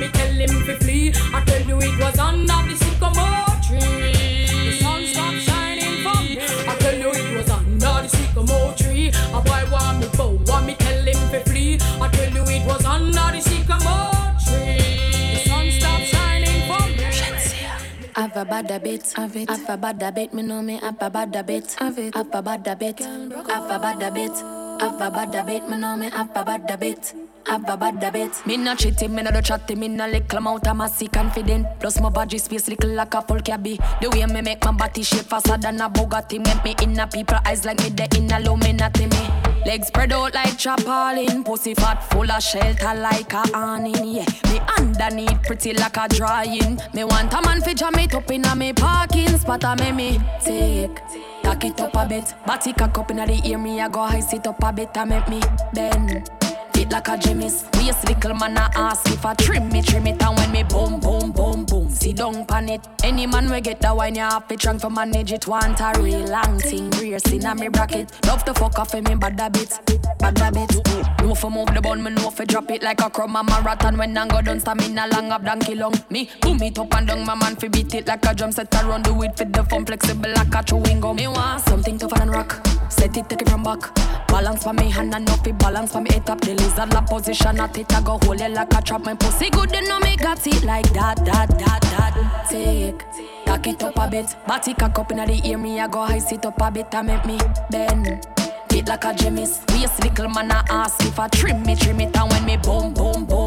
A bad habit of it. Have a bad habit, me know me have a bad habit of it. Have a bad habit, have a bad habit. Have a bad habit, me know me have a bad habit. Have a bad habit. Me no cheating, me no do chatting, me no little amount of massy confident. Plus my body space little like a full cabby. The way me make my body shape faster than a Bugatti. Make me in a people eyes like me the in a Illuminati me. Legs spread out like chapalin, pussy fat full of shelter like a awning. Yeah, me underneath pretty like a drying. Me want a man fi jam it up inna me parking spot. A me me take, tack it up a bit. Body cock up inna the ear, me I go high sit up a bit. A make me bend like a Jimmy's. Waist little man I ask if I trim me, trim it, and when me boom, boom, boom, boom, see don't pan it. Any man we get that wine, you have to trunk for manage it. Want a real long thing, rear in a me bracket. Love to fuck off in me bad habits, bad habits. No for move the bun, me no for drop it like a crumb a marathon. When I go down, stamina long up donkey long. Me boom it up and down, my man fi beat it like a drum set around. Do it for the fun, flexible like a chewing gum. Me want something tougher than rock. Set it, take it from back. Balance for me hand and no fi balance for me head up. The lizard la position at it, I go hold it like a trap. My pussy good, you know me got it like that, that, that, that. Take, tack it up a bit. Body cock up inna the ear, me I go high sit up a bit and make me bend. It like a Jimmy's. Waist little man I ask if I trim me, trim it, and when me boom, boom, boom,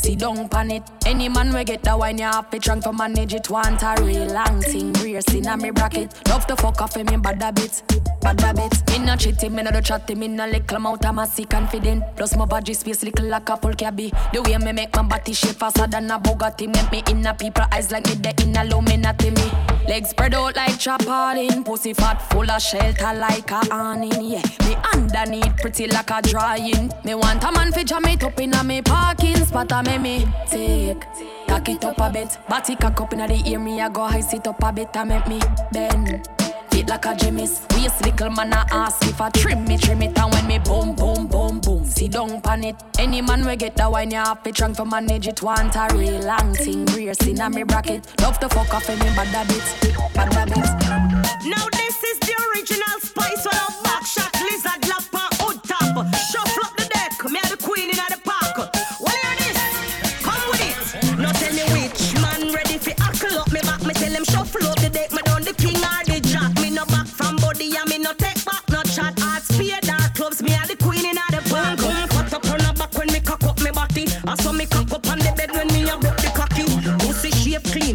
see down pan it. Any man we get the wine, you have to trunk for manage it. Want a real long thing, rear in a me bracket. Love to fuck off me bad habits, bad habits. Me no cheating, me no do chatting, me no little amount of massy confident. Plus my body space little like a full cabby. The way me make my body shape faster than a Bugatti. Make me in a people eyes like me the in a Illuminati me. Legs spread out like chapalin, pussy fat full of shelter like a awning. Yeah, me underneath pretty like a drying. Me want a man fi jam it up inna me parking spot. A me take, tack it up a bit. Body cock up inna the ear, me I go high sit up a bit. A make me bend. Fit like a Jimmy's. Waist little man I ask if I trim me, trim it, and when me boom, boom, boom, boom, see down pan it. Any man we get the wine, you have to trunk for manage it. Want a real long thing, rear in a me bracket. Love to fuck off in me bad habits, bad habits. Now this is the original spice on a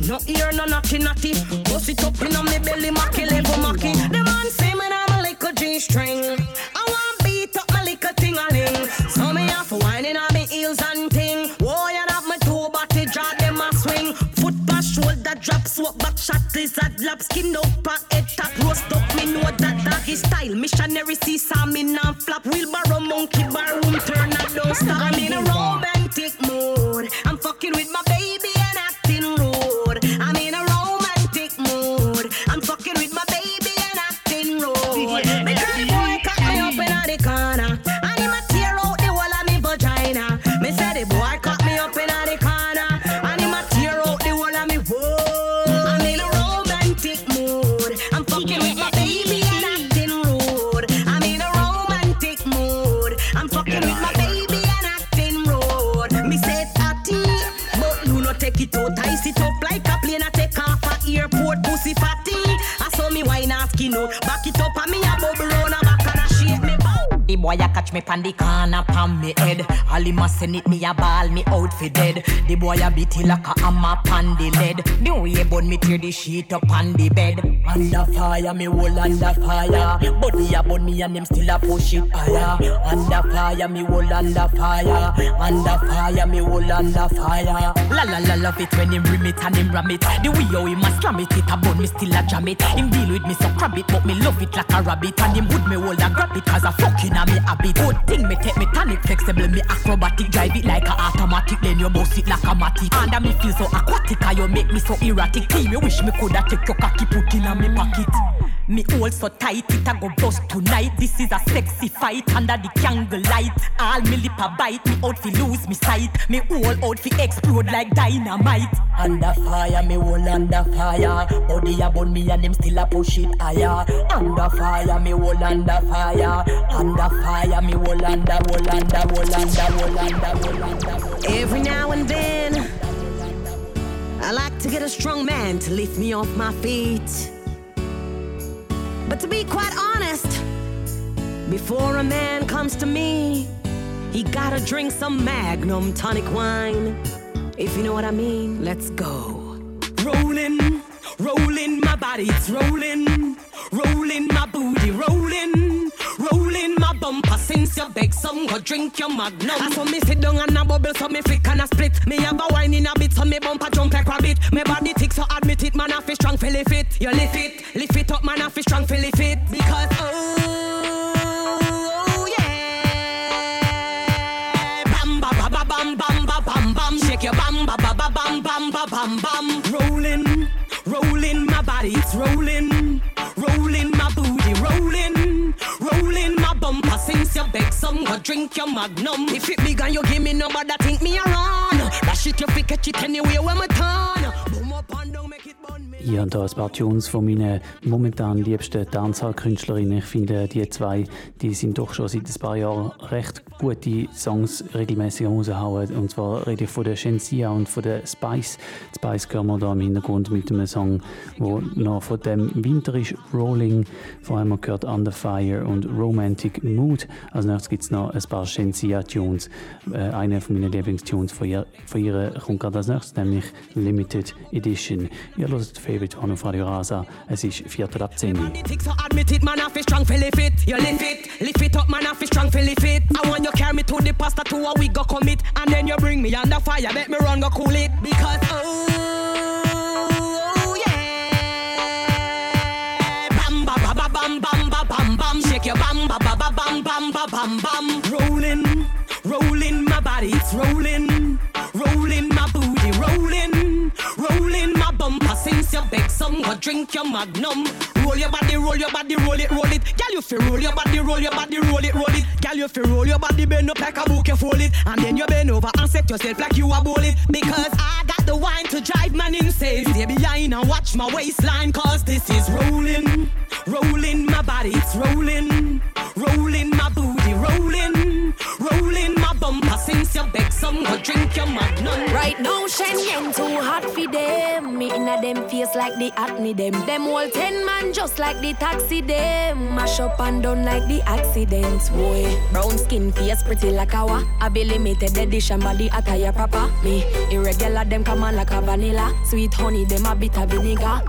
no ear no naughty naughty. Bust it up in on me belly, macky level macky. The man say me I'm a little G string. I want beat up my little ting a ling. So me to whining on me heels and ting. Whoa, you have my two body draw them a swing. Foot pass shoulder drop, swap back shot lizard lap skin up head. All him a send it me a ball me out for dead. The boy a beat like a hammer pan the lead. The way bun me tear the sheet up on the bed. Under fire me hold under fire. Body a bun me and them still a push it higher. Under fire me hold under fire. Under fire me hold under fire. La la la love it when him rim it and him ram it. The way how him a slam it, it a bun me still a jam it. Him deal with me so crab it, but me love it like a rabbit. And him would me hold a grab it cause a fucking a me habit. Good thing me take me tonic flexible, me acrobatic, drive it like a automatic. Then you boss it like a matic. And me feel so aquatic, and you make me so erratic. Team, you wish me coulda take your cocky put in a me pocket. Me hold so tight, it a go bust tonight. This is a sexy fight under the candle light. All me lip a bite, me out fi lose me sight. Me whole out fi explode like dynamite. Under fire, me hold under fire. Body a burn me and them still a push it higher. Under fire, me hold under fire. Under fire, me hold under, hold under, hold under, Every now and then, I like to get a strong man to lift me off my feet. But to be quite honest, before a man comes to me, he gotta drink some Magnum tonic wine. If you know what I mean, let's go. Rolling, rolling, my body, it's rolling. Rolling my booty, rolling. Bumper since you beg some go drink your magnum. I saw me sit down and a bubble so me flick and a split. Me have a wine in a bit so me bumper jump like rabbit. Me body tick so admit it, man I feel strong feel it. You lift it, lift it up, man I feel strong feel it. Because oh, oh yeah, bam ba ba ba bam bam ba bam bam, shake your bam ba ba ba bam bam ba bam bam. Rolling, rolling my body, it's. Rolling since you beg some go drink your magnum. If it big and you give me number that think me around. That shit you fi catch it anyway when me turn. Boom up and down, make it bun me. Ich habe hier ein paar Tunes von meinen momentan liebsten Dancehall-Künstlerinnen. Ich finde, die zwei die sind doch schon seit ein paar Jahren recht gute Songs regelmäßig raushauen. Und zwar rede ich von der Shensia und von der Spice. Die Spice hören wir da im Hintergrund mit einem Song, wo noch von dem Winter ist, Rolling. Vor allem gehört Under Fire und Romantic Mood. Als nächstes gibt es noch ein paar Shensia-Tunes. Äh, eine von meinen Lieblingstunes von ihr, von ihr kommt gerade als nächstes, nämlich Limited Edition. Ihr hört David Horn auf Radio Rasa. Es ist Viertel ab 10 Uhr. Rolling, rolling, my body, it's rolling. Go drink your magnum. Roll your body, roll your body, roll it, roll it. Girl, you feel roll your body, roll your body, roll it, roll it. Girl, you feel roll your body, bend up like a book, you fold it, and then you bend over and set yourself like you a bowl it. Because I got the wine to drive man insane. Stay behind and watch my waistline, cause this is rolling, rolling my body, it's rolling, rolling my booty, rolling, rolling my bumper since you beg some go drink your magnum. Right now, Shenseea too hot for them. Me inna them face like the acne them. Them whole ten man just like the taxi them. Mash up and done like the accidents. Boy, brown skin face pretty like awa. I be limited edition body attire proper. Me irregular them come on like a vanilla. Sweet honey them a bit of vinegar.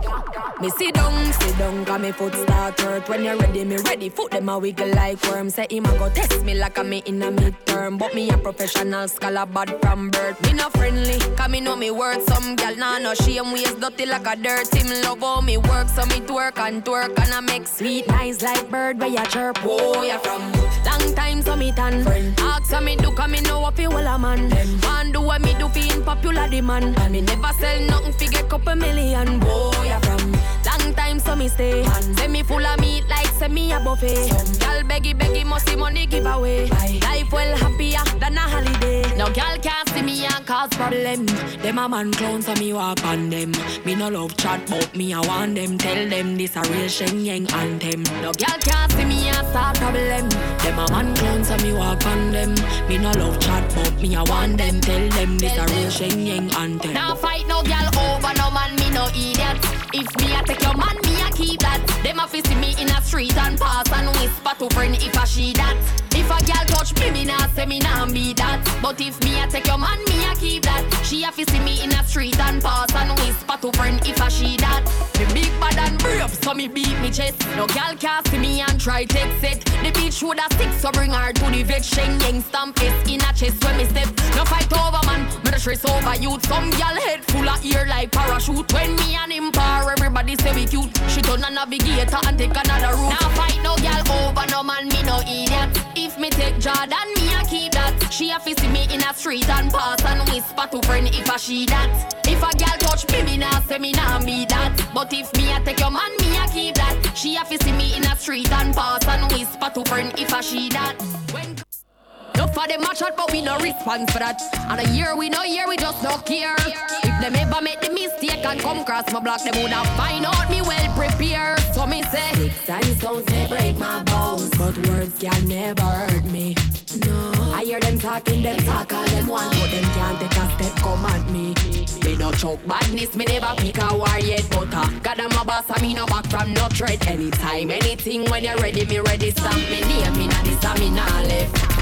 Me sit down, sit down, got me foot start hurt. When you're ready, me ready. Foot them a wiggle like worm. Say him a go test me like a me in a midterm. But me a professional scholar bad from birth. Me no friendly, cause me know me worth. Some gal nah no shame ways dirty like a dirt. Him love how me work, so me twerk and twerk and I make sweet nice like bird by a chirp. Oh, you from long time so me tan. Friend. Ask how me do, cause me know what feel well a man. Man do what me do in popular demand. And me never sell nothing fi get couple million. Boy, you from long time so me stay. Say me full of meat like say me a buffet. Gal beggy beggy must see money give away. Life well happier than a holiday. No gal can't see me and cause problem. Them a man clown so me walk on them. Me no love chat but me I want them. Tell them this a real Shenseea anthem. No gal can't see me and start problem. Them a man clown so me walk on them. Me no love chat but me I want them. Tell them this a real Shenseea anthem. Now fight no girl over no man, me no idiot. If me a take your man, me a keep that. Them a see me in a street and pass and whisper to friend if I she that. If a girl touch me, me nah say me nah be that. But if me a take your man, me a keep that. She a fi see me in a street and pass and whisper to friend if I she that. Me big bad and brave, so me beat me chest. No girl can see me and try take set. The bitch would a stick, so bring her to the vet. Shenseea stamp is in a chest when me step. No fight over man, me the stress over youth. Some girl head full of ear like parachute. When me and him par, everybody say we cute. She turn a navigator and take another route. Now fight no girl over no man, me no idiot. If me take Jordan, me a keep that. She a see me in a street and pass and whisper to friend if I she that. If a girl touch me, me nah say me nah be that. But if me a take your man, me a keep that. She a see me in a street and pass and whisper to friend if I she that. When for them match out, but we no response for that. And a year we no year, we just don't care. If them ever make the mistake and come cross my block, them woulda find out me well prepared. So me say, Sticks and stones they break my bones, but words can never hurt me. No, I hear them talking, them talk all them want, but them can't take a step come at me. Me no choke badness, me never pick a war yet, but uh, God I'm a boss, and me no back from no threat. Anytime, anything, when you're ready, me ready. Stamp me name, me nah this, and me not left.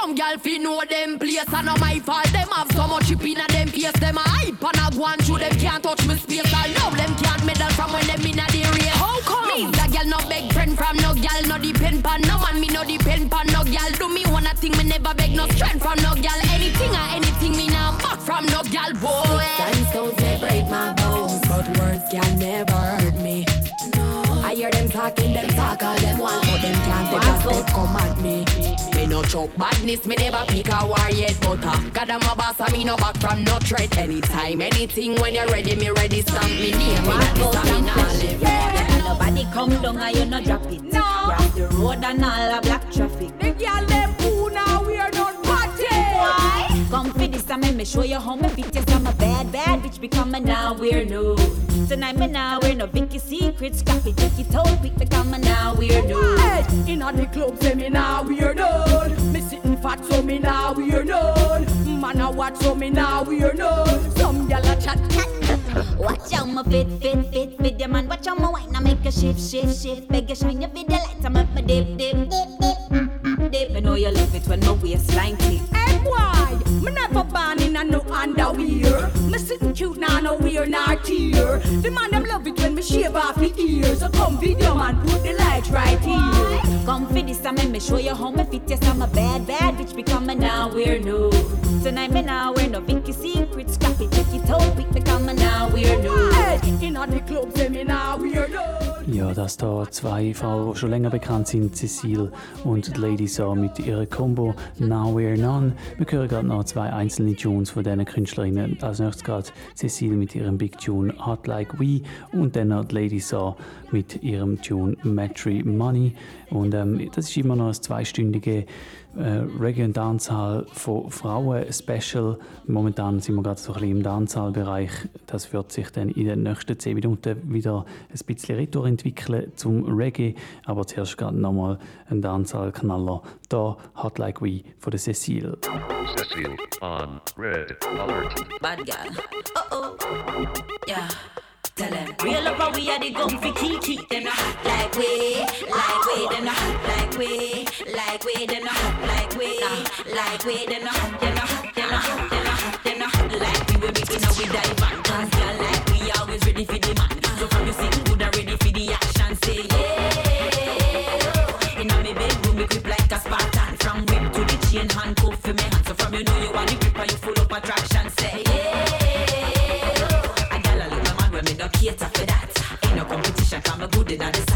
Hey, some gal fi know them place, and not my fault. Them have so much chip inna them face. Them a hype and a go on through them can't touch me space. I know them can't medal from when them inna the race. How come? Me the gal no beg friend from no gal, no depend pan no man. Me no depend pan no gal. Do me one a thing, me never beg no strength from no gal. Anything or anything, me nah back from no gal, boy. And stones they break my bones, but words can never hurt me. No, I hear them talking, them talk all them want, but them can't take a step come at me. No choke badness, me never pick a war yet, but uh, God I'm a boss, and me no back from no threat. Anytime, anything, when you're ready, me ready. Stamp me name, me nah this, and me nah live. Yeah. Nobody come down and you no drop it. No. Cross the road and all a black traffic. The girl them who now we are not party. Why? Come for this time, me show you how me fit. Yes, I'm a bad, bad bitch. Become a now we're new. Tonight me now we're no Vicky secret. Scrap it, take it out quick. Become a now we're new. In all the club say me now we are done. Me sitting fat so me now we are done. Man a watch so me now we are done. Some gyal a chat chat. Watch out my fit, fit, fit with your man. Watch out my wine, I make a shift, shift, shift. Beg you shine your video lights, I'm up my dip, dip, dip, dip, dip. I know you love it when my waistline tick. Hey boy, me never born in a no underwear. Me sitting cute now, no wear nor tear. The man them love it when me shave off the ears. So come video man, put the lights right here. Come for this time, me show you how me fit. Yes, I'm a bad, bad bitch. Become a now we're new. Tonight me now we're no Vicky secret. Scrap it, take it out quick. Become a now we're new. Hey, in all the club say me now we are done. Ja, dass da zwei Frauen, die schon länger bekannt sind, Cecile und Lady Saw mit ihrer Combo Now We're None. Wir hören gerade noch zwei einzelne Tunes von diesen Künstlerinnen. Als nächstes gerade Cecile mit ihrem Big Tune Hot Like We und dann noch Lady Saw mit ihrem Tune Matry Money. Und ähm, das ist immer noch ein zweistündige äh, Reggae- und Dancehall von Frauen-Special. Momentan sind wir gerade so ein bisschen im Dancehall-Bereich. Das wird sich dann in den nächsten 10 Minuten wieder ein bisschen retour entwickeln zum Reggae. Aber zuerst gerade nochmal ein Dancehall-Knaller. Da Hot Like We von der Cecile. Cecile on red alert. Bad girl. Uh oh. Yeah. Tell them. Real up we are the gun for kiki. Them not hot like we, like we. Them not hot like we, like we. Them not hot like we, like we. Them not hot, them not hot, them not hot, them not hot, them hot like we. We making how we dive on. Cause girl like we always ready for the man. So from you sitting good and ready for the action. Say yeah. Inna me bedroom me grip like a Spartan. From whip to the chain handcuff for me hand. So from you know you want the grip and you full up cater for that. Ain't no competition 'cause me good inna the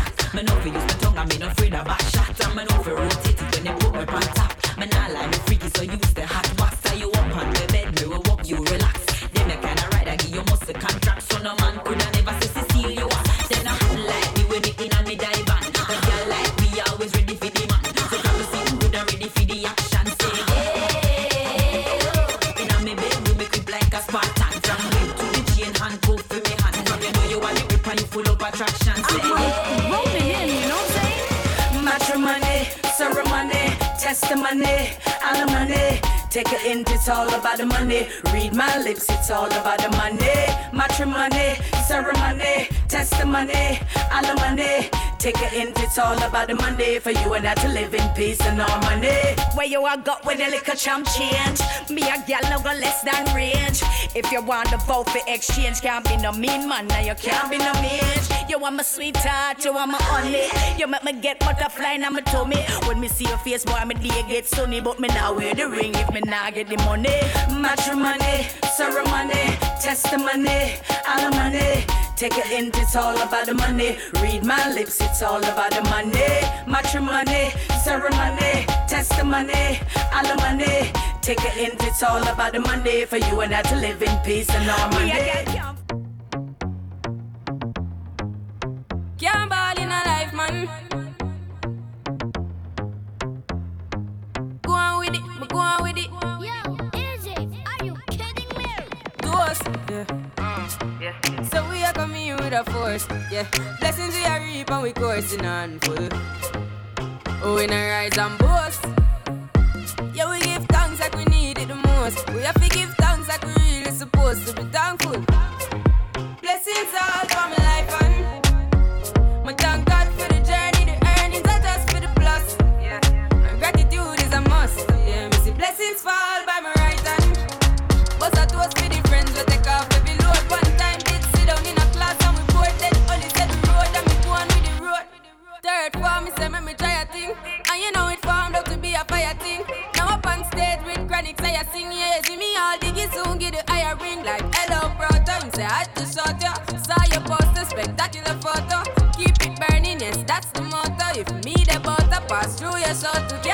saying? Matrimony, ceremony, test testimony, alimony. Take a hint, it's all about the money. Read my lips, it's all about the money. Matrimony, ceremony, testimony, alimony. Take a hint, it's all about the money for you and I to live in peace and harmony. Where you are got with a little chump change. Me a gal no go less than range. If you want to vote for exchange, can't be no mean man, now you can't be no mean. You want my sweetheart, you want my honey. You make me get butterfly in my tummy. When me see your face, boy, my day get sunny. But me now wear the ring if me now get the money. Matrimony, ceremony, testimony, alimony. Take a hint, it's all about the money. Read my lips, it's all about the money. Matrimony, ceremony, testimony, alimony. Take a hint, it's all about the money for you and I to live in peace and harmony. Force, yeah. Blessings we are reap and we coursing on full. Oh, we not rise and boast. Yeah, we give thanks like we need it the most. We have to give thanks like we really supposed to be thankful. Pass through your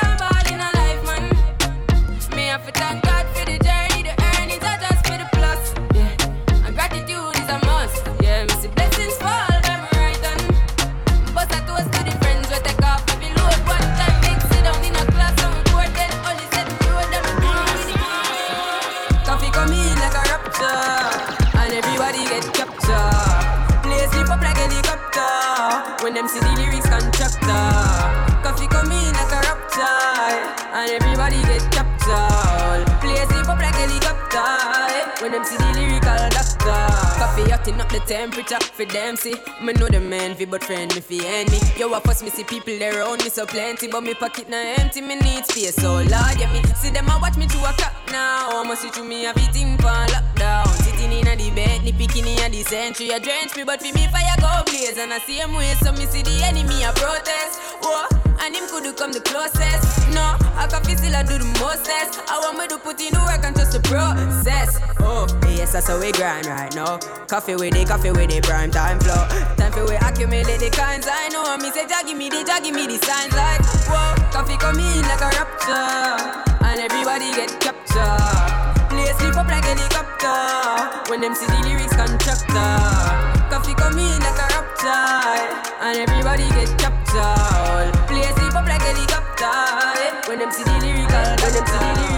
Hotting up the temperature for them see. Me know the man fi but friend me fi enemy. Yo, I first me see people there around me so plenty, but me pocket na empty. Me need space so Lord, yeah me see them a watch me to a clock now. I'ma see through me everything for lockdown. Sitting in a the bed, ni picking in the century. A drench me, but for me fire go blaze and I see him way. So me see the enemy a protest. Whoa, and him could come the closest. No, I can feel still I do the mostest. I want me to put in the work and trust the process. Oh, yes, that's how we grind right now. Koffee with it, Koffee with it, prime time flow. Time for we accumulate the kinds I know. Me say, Jah give me the, Jah give me the signs like, whoa, Koffee come in like a rapture, and everybody get captured. Play sleep up like helicopter when them see the lyrics contractor. Koffee come in like a rapture, and everybody get captured. Play sleep up like a helicopter eh? when them see the lyrical, when them see the lyrical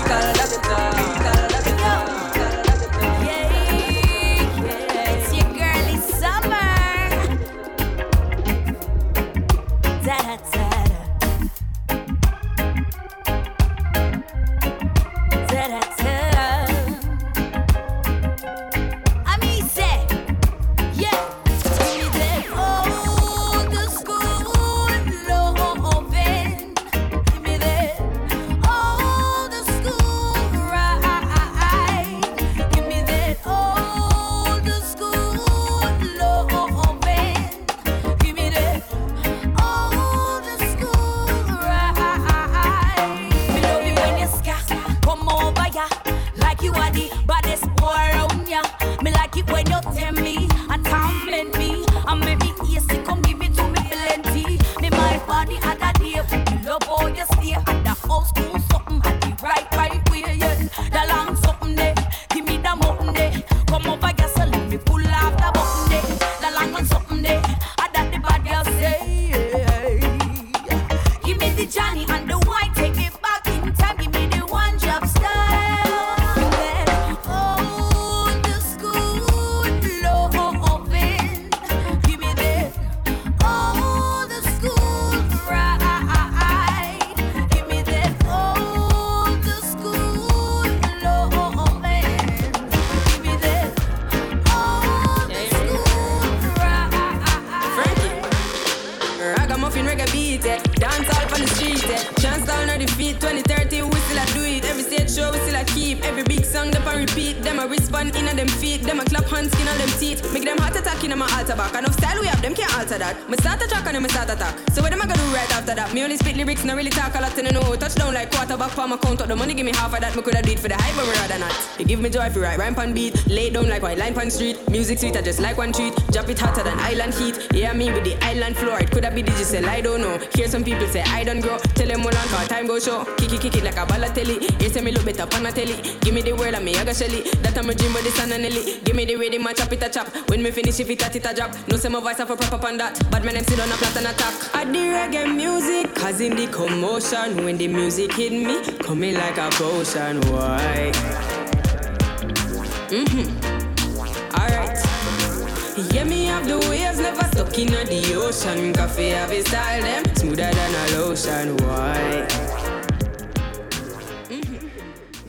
give me joy for right rhyme pan beat. Lay down like white line pan street. Music sweet, I just like one treat. Drop it hotter than island heat. Yeah, me with the island floor. It coulda be digital, I don't know. Hear some people say I don't grow. Tell them all on time go show. Kick it, kick it like a Balotelli. You say me look better pan a telly. Give me the word and me aga shelly. That I'm a dream with the sun and Nelly. Give me the rhythm, I chop it a chop. When me finish, if it a it a drop. No say my voice have a proper on that. But my name sit on a flat and attack. I the reggae music, causing the commotion. When the music hit me, coming like a potion. Why? Mm-hmm. Alright. Yeah, me have the waves never stuck in the ocean. Coffee have a style them smoother than a lotion. Why?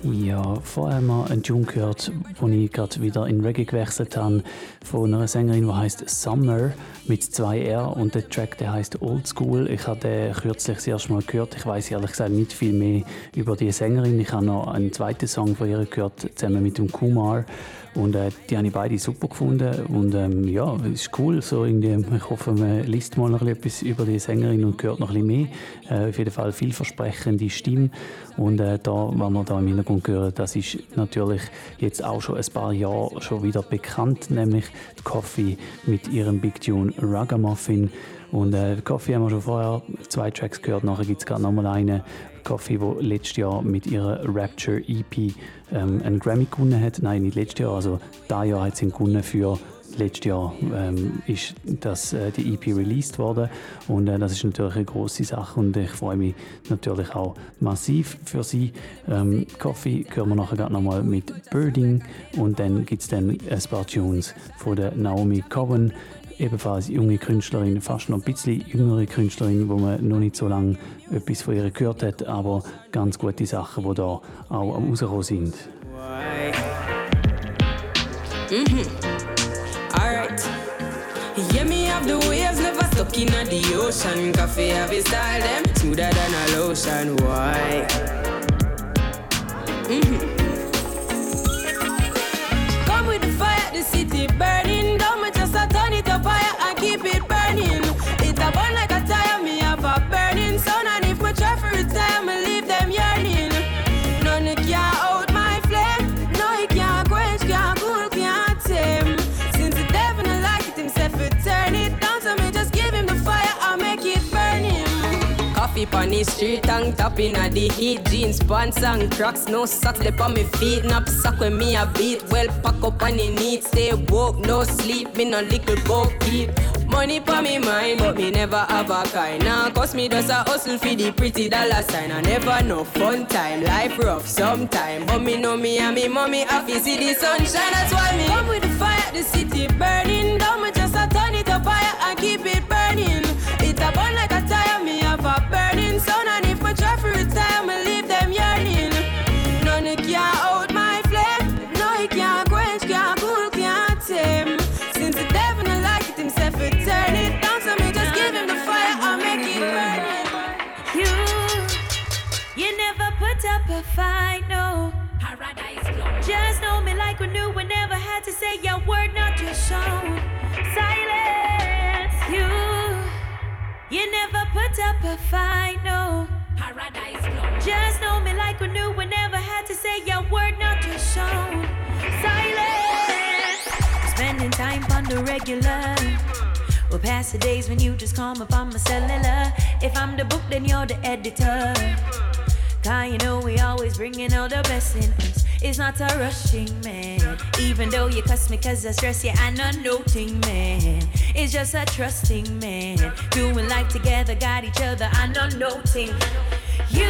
Ja, vorher haben wir einen Tune gehört, wo ich gerade wieder in Reggae gewechselt habe, von einer Sängerin, die heißt Summer mit zwei R und der Track, der heißt Old School. Ich habe den kürzlich das erste Mal gehört. Ich weiß ehrlich gesagt nicht viel mehr über die Sängerin. Ich habe noch einen zweiten Song von ihr gehört, zusammen mit dem Kumar. Und äh, die habe ich beide super gefunden. Und ähm, ja, es ist cool. So irgendwie, ich hoffe, man liest mal noch etwas über die Sängerin und hört noch ein mehr. Äh, auf jeden Fall vielversprechende Stimme. Und äh, da, was wir da im Hintergrund hören, das ist natürlich jetzt auch schon ein paar Jahre schon wieder bekannt, nämlich die Coffee mit ihrem Big Tune Ragamuffin. Und äh, Coffee haben wir schon vorher zwei Tracks gehört, nachher gibt es gerade nochmal einen. Coffee, die letztes Jahr mit ihrer Rapture EP ähm, einen Grammy gewonnen hat. Nein, nicht letztes Jahr, also da Jahr hat sie ihn gewonnen für letztes Jahr ähm, ist das, äh, die EP released worden. Und äh, das ist natürlich eine große Sache. Und ich freue mich natürlich auch massiv für sie. Ähm, Coffee hören wir nachher nochmal mit Birding. Und dann gibt es dann ein paar Tunes von der Naomi Cohen ebenfalls junge Künstlerin, fast noch ein bisschen jüngere Künstlerin, wo man noch nicht so lange etwas von ihr gehört hat, aber ganz gute Sachen, die da auch am rauskommen sind. Mhm. Alright. Yeah, me the waves never stuck in the ocean. Coffee have a style them smoother than a lotion. Why? Mhm. On the street, tongue tapping at the heat. Jeans, pants and cracks, no socks left on me feet. Nap sock when me a beat. Well, pack up on the need, stay woke, no sleep. Me no little boat keep. Money for me mind, but me never have a kind. Now, cause me just a hustle for the pretty dollar sign. I never know fun time, life rough sometime. But me know me and me mommy happy see the sunshine. That's why me come with the fire, the city burning down. Me just a turn it up fire and keep it burning. Say your word, not your song. Silence, you, you never put up a fight, no. Paradise Just know me like we knew we never had to say your word, not your song. Silence, spending time on the regular. We'll pass the days when you just come up on my cellular. If I'm the book, then you're the editor. Cause you know we always bringing all the best in us. It's not a rushing man. Even though you cuss me cause I stress you, I'm not noting man. It's just a trusting man. Doing life together, got each other, I'm not noting. You,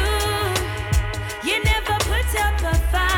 you never put up a fight,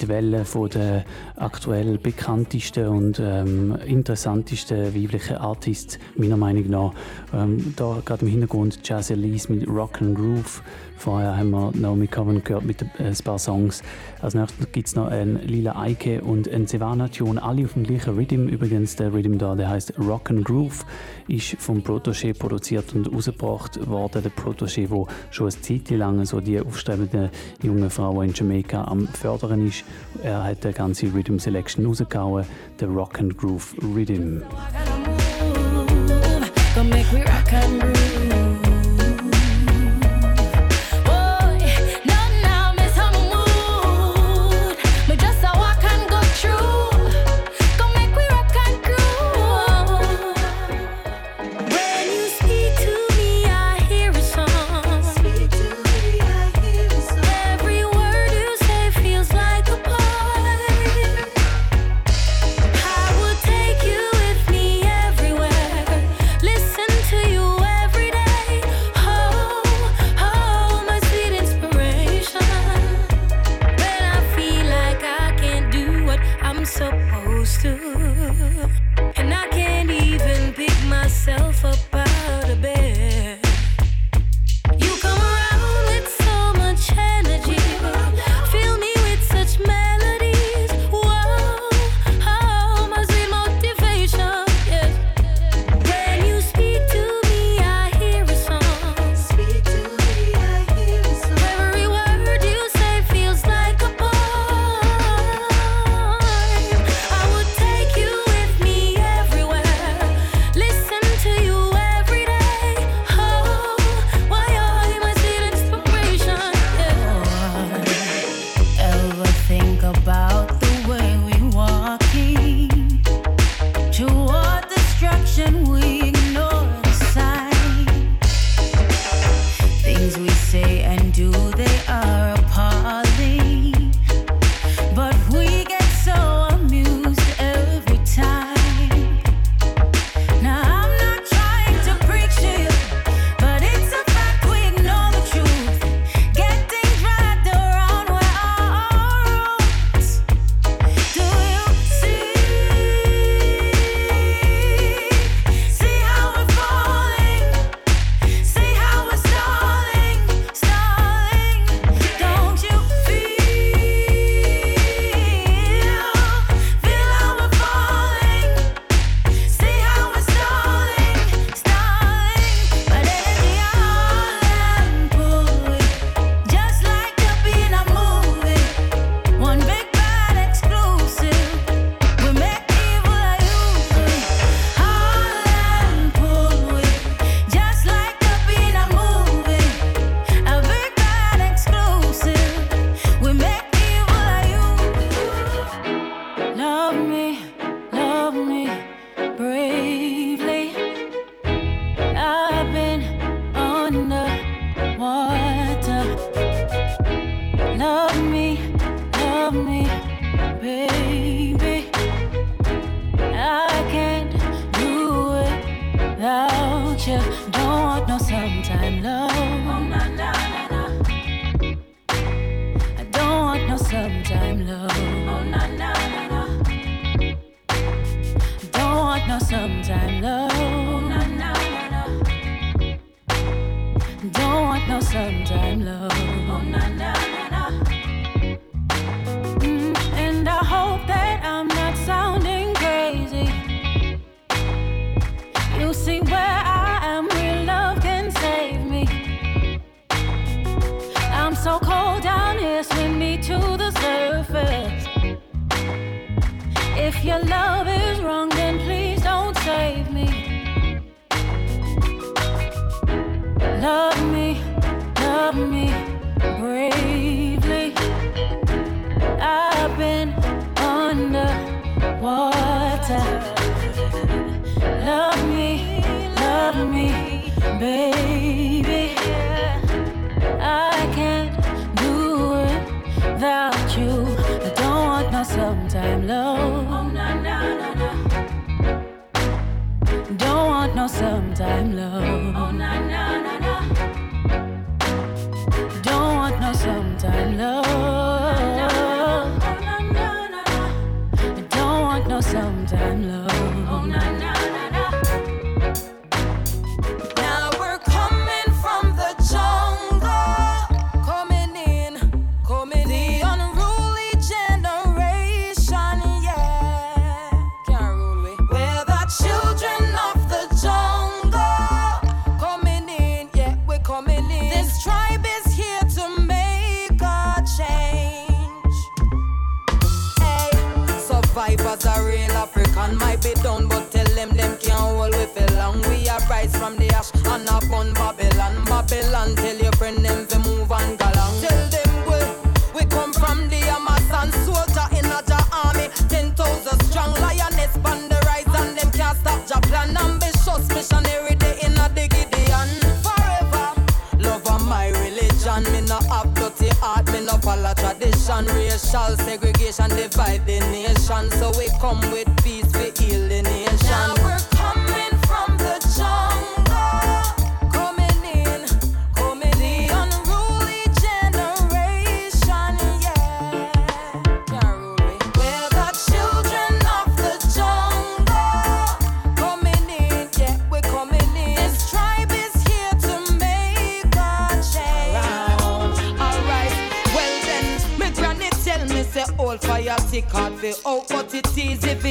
die von der aktuell bekanntesten und ähm, interessantesten weiblichen Artists meiner Meinung nach. Ähm, da gerade im Hintergrund Jazz Elise mit Rock and Groove. Vorher haben wir Naomi Coven gehört mit äh, ein paar Songs. Als nächstes gibt es noch einen Lila Eike und einen Savannah-Tune, alle auf dem gleichen Rhythm. Übrigens, der Rhythm da, der heißt Rock and Groove, ist vom Protoshe produziert und rausgebracht worden. Der Protoshe, der schon eine Zeit lang so die aufstrebende junge Frau in Jamaica am Fördern ist. Er hat die ganze Rhythm Selection rausgehauen, der Rock and Groove Rhythm. can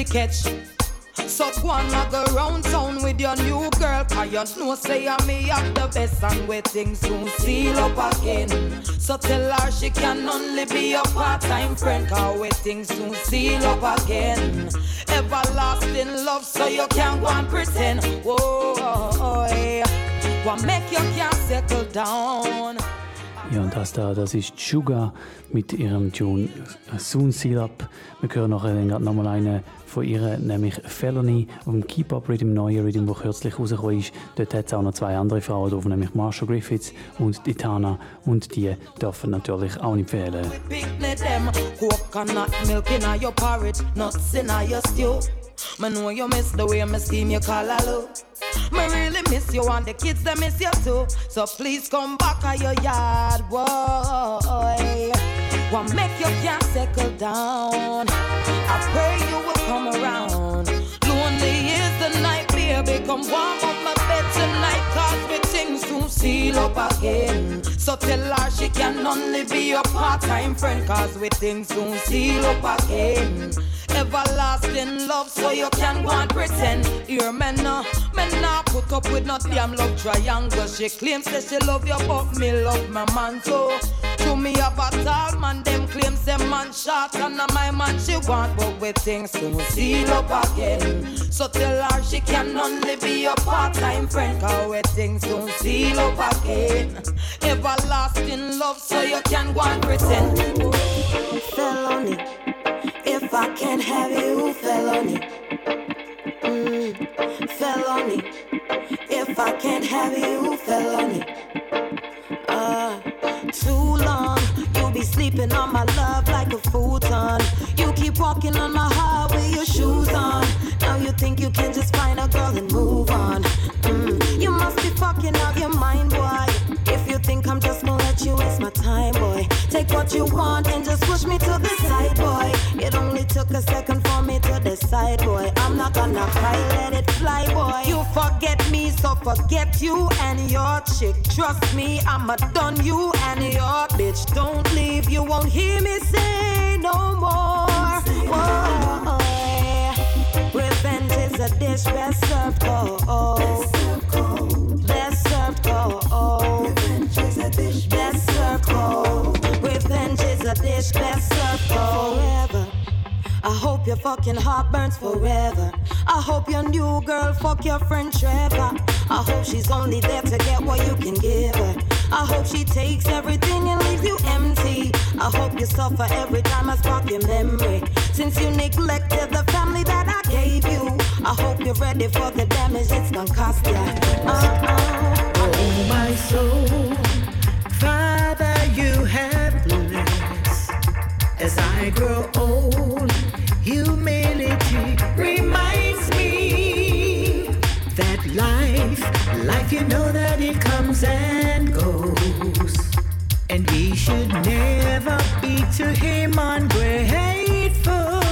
catch. So go and go round town with your new girl Cause you know say I have the best And where things soon seal up again So tell her she can only be a part-time friend Cause where things soon seal up again Everlasting love so you can't go and pretend Whoa, yeah. What make you can't settle down Ja, und das da, das ist Sugar mit ihrem Tune Soon Seal Up. Wir hören nachher dann gerade nochmal einen von ihr, nämlich Felony dem Keep Up Rhythm, neuen Rhythm, der kürzlich rausgekommen ist. Dort hat es auch noch zwei andere Frauen drauf, nämlich Marsha Griffiths und Itana. Und die dürfen natürlich auch nicht fehlen. Me know you miss the way me steam you call hello Me really miss you and the kids they miss you too. So please come back to your yard boy. What make you can't settle down? I pray you will come around. Lonely is the night baby. Come warm up my bed tonight Cause we things soon seal up again So tell her she can only be a part-time friend Cause we things soon seal up again. Everlasting love so you can go and pretend. Here me no, me nah put up with no damn love. Triangle She claims that she love you but me love my man too To me have a tall man them claims them man short And my man she want but we things soon seal up again So tell her she can only be a part-time friend Cause we things soon seal up again Everlasting love so you can go and pretend felony. If I can't have you, felony. Mm, felony. If I can't have you, felony. Uh, too long. You be sleeping on my love like a futon. You keep walking on my heart with your shoes on. Now you think you can just find a girl and move on. Mm, you must be fucking out your mind, boy. If you think I'm just gonna let you waste my time, boy. Take what you want and just push me to the side, boy. It only took a second side, boy. I'm not gonna cry, let it fly, boy. You forget me, so forget you and your chick. Trust me, I'ma done you and your bitch. Don't leave, you won't hear me say no more. Whoa. Revenge is a dish best served cold. Best served cold. Revenge is a dish best served cold. Revenge is a dish best served cold fucking heart burns forever. I hope your new girl fuck your friend Trevor. I hope she's only there to get what you can give her. I hope she takes everything and leaves you empty. I hope you suffer every time I spark your memory. Since you neglected the family that I gave you, I hope you're ready for the damage it's gonna cost you. Uh-oh. Oh, my soul, Father, you have blessed. As I grow old, humility reminds me that life, life, you know that it comes and goes. And we should never be to him ungrateful.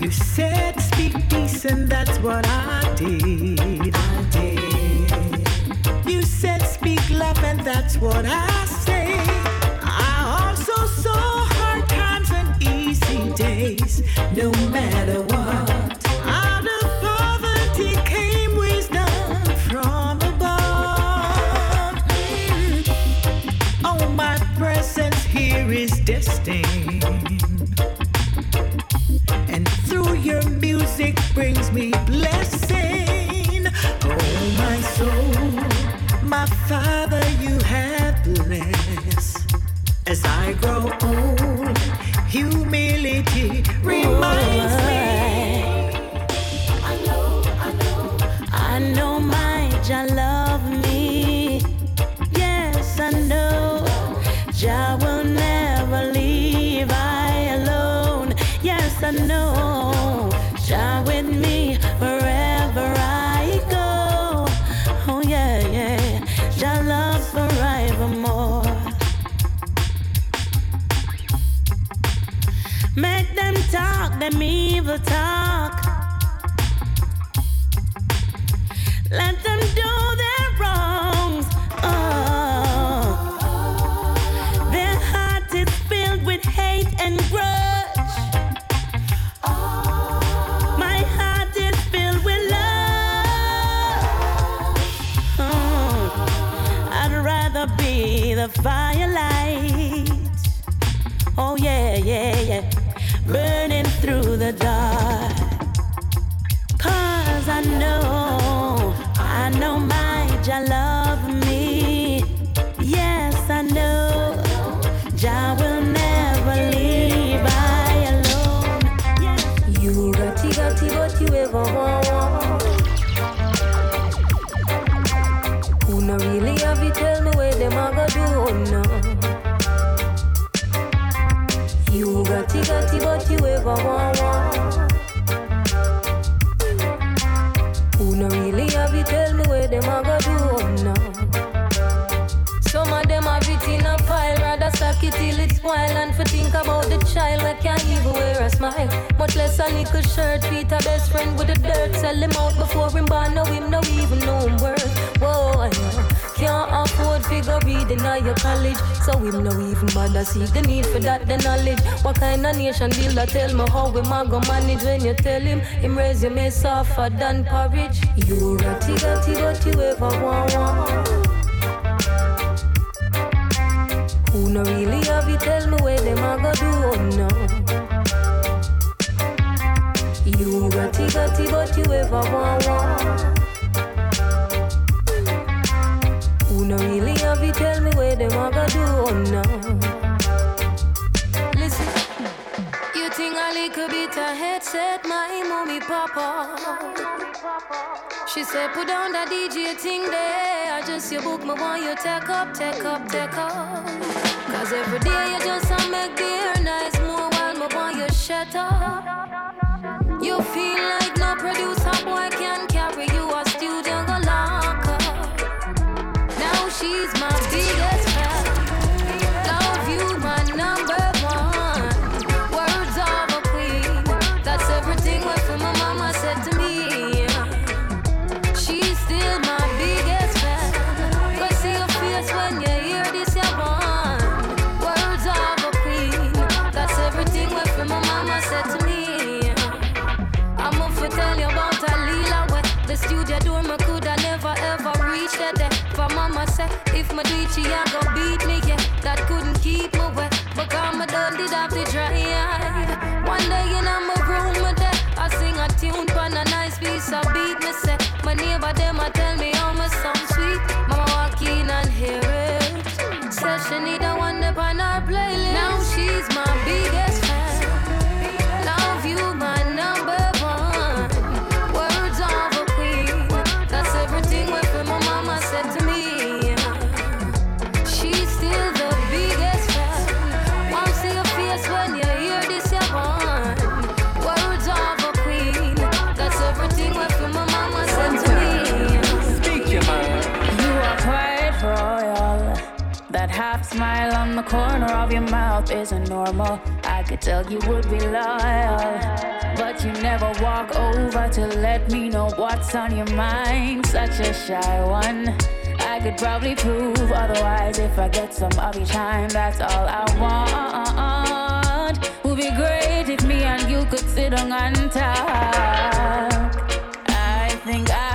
You said speak peace, and that's what I did. I did. You said speak love, and that's what I say. No matter them evil talk. A little shirt, Peter best friend with the dirt. Sell him out before him born, no him, no even know him worth. Whoa, yeah. Can't afford figure at your college. So him no even bother see the need for that, the knowledge. What kind of nation builder tell me how we ma go manage When you tell him, him resume softer than porridge. You ratty, ratty, what you ever want, want She said, put down that DJ thing there. I just you book me want you take up, take up, take up. Cause every day you just a make air nice more while me want you shut up. You feel like she a go beat me, yeah. That couldn't keep me wet. Because my done corner of your mouth isn't normal. I could tell you would be loyal. But you never walk over to let me know what's on your mind. Such a shy one. I could probably prove otherwise if I get some of your time. That's all I want. Would be great if me and you could sit down and talk. I think I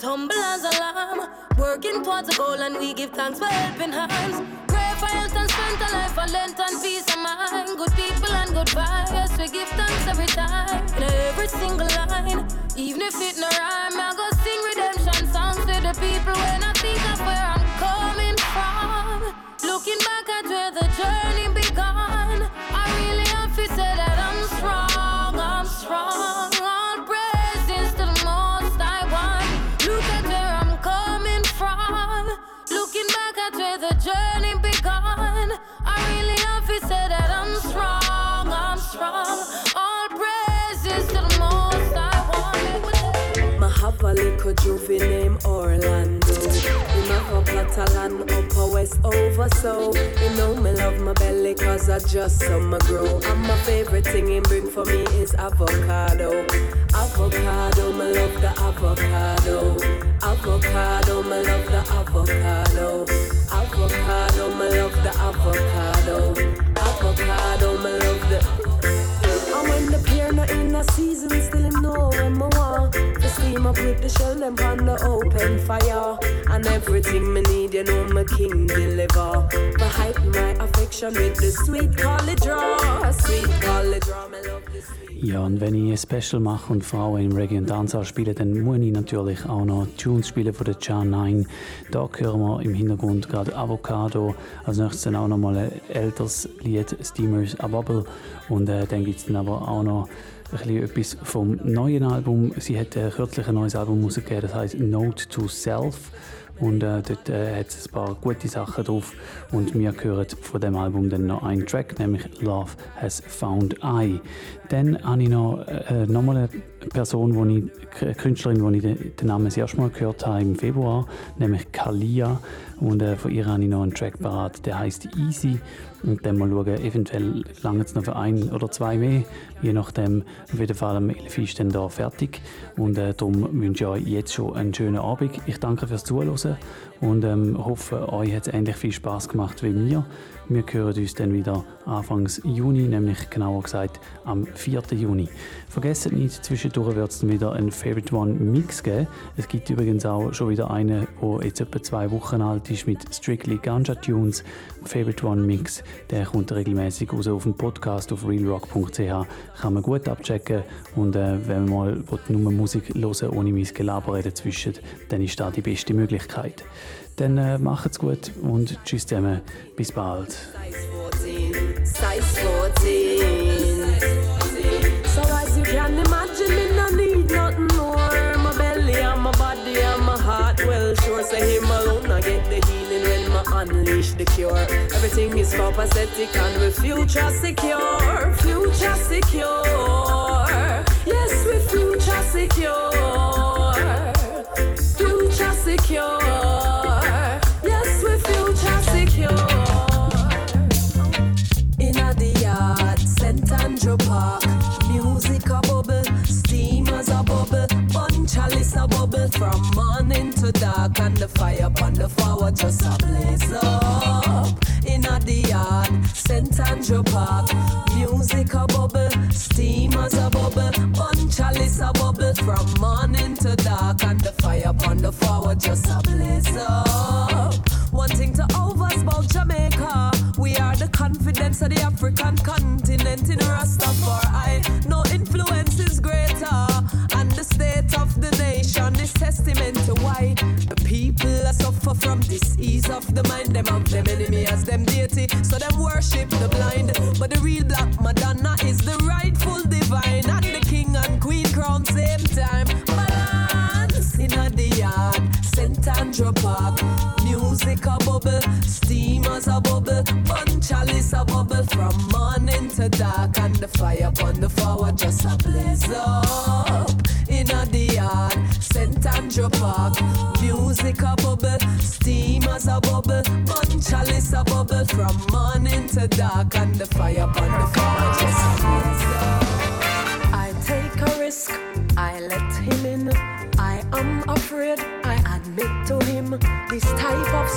As humble as a lamb, working towards a goal, and we give thanks for helping hands. Pray for health and strength, a life for length and peace of mind. Good people and good vibes, we give thanks every time. In every single line, even if it no rhyme, I go sing redemption songs to the people when I think of where I'm coming from. Looking back at where the journey have a little juvie named Orlando. Him have a plot of land up a west over so. You know me love my belly cause I just saw me grow. And my favorite thing he bring for me is avocado. Avocado, me love the avocado. Avocado, me love the avocado. Avocado, me love the avocado. Avocado, me love the. And when the pear not in a season, still know when To steam up with the shell, them on the open fire And everything me need, you know my king deliver To heighten my affection with the sweet college draw Sweet college draw, me love Ja, und wenn ich ein Special mache und Frauen im Reggae und Dancehall spiele, dann muss ich natürlich auch noch Tunes spielen von der Jan 9. Da hören wir im Hintergrund gerade Avocado. Als nächstes dann auch noch mal ein älteres Lied, Steamers A Bubble. Und äh, dann gibt es dann aber auch noch etwas vom neuen Album. Sie hat äh, kürzlich ein neues Album rausgegeben, das heißt Note to Self. Und äh, dort äh, hat es ein paar gute Sachen drauf. Und wir hören von dem Album dann noch einen Track, nämlich Love Has Found I. Dann habe ich noch, äh, noch mal eine Person, wo ich, eine Künstlerin, wo ich den, den Namen das erste Mal gehört habe im Februar, nämlich Kalia. Und äh, von ihr habe ich noch einen Track parat, der heißt Easy. Und dann mal schauen, eventuell lange es noch für ein oder zwei mehr. Je nachdem, auf jeden Fall am 11 ist dann da fertig. Und äh, darum wünsche ich euch jetzt schon einen schönen Abend. Ich danke fürs Zuhören und ähm, hoffe, euch hat es ähnlich viel Spaß gemacht wie mir. Wir hören uns dann wieder Anfangs Juni, nämlich genauer gesagt am 4. Juni. Vergesst nicht, zwischendurch wird es wieder einen Favorite One Mix geben. Es gibt übrigens auch schon wieder einen, der jetzt etwa zwei Wochen alt ist mit Strictly Ganja Tunes. Favorite One Mix, der kommt regelmäßig raus auf dem Podcast auf realrock.ch. Kann man gut abchecken und äh, wenn man mal nur Musik hören ohne mein Gelaber dazwischen, dann ist das die beste Möglichkeit. Dann äh, macht's gut und tschüss zusammen. Bis bald. So as you can imagine, me need nothing more. My belly my body my heart, well, sure, say alone, I get the healing when I unleash the cure. Everything is copacetic and we future secure, future secure. Yes, we future secure, future secure. Chalice a bubble from morning to dark, and the fire upon the floor just a blaze up. In a the yard, St. Andrew Park, music a bubble, steamers a bubble, bun chalice a bubble from morning to dark, and the fire upon the floor just a blaze up. One thing to overs Jamaica. We are the confidence of the African continent in Rastafari. No influence is greater, and the state of the nation is testament to why the people are suffer from disease of the mind. Them have them enemy as them deity, so them worship the blind. But the real black Madonna is the rightful divine, and the king and queen crown same time. Balance in the yard, St. Andrew Park. Music a bubble, steamers a bubble, bun chalice a bubble from morning to dark, and the fire upon the forward just a blaze up. In a the yard, St. Andrew Park, music a bubble, steamers a bubble, bun chalice a bubble from morning to dark, and the fire upon the forward just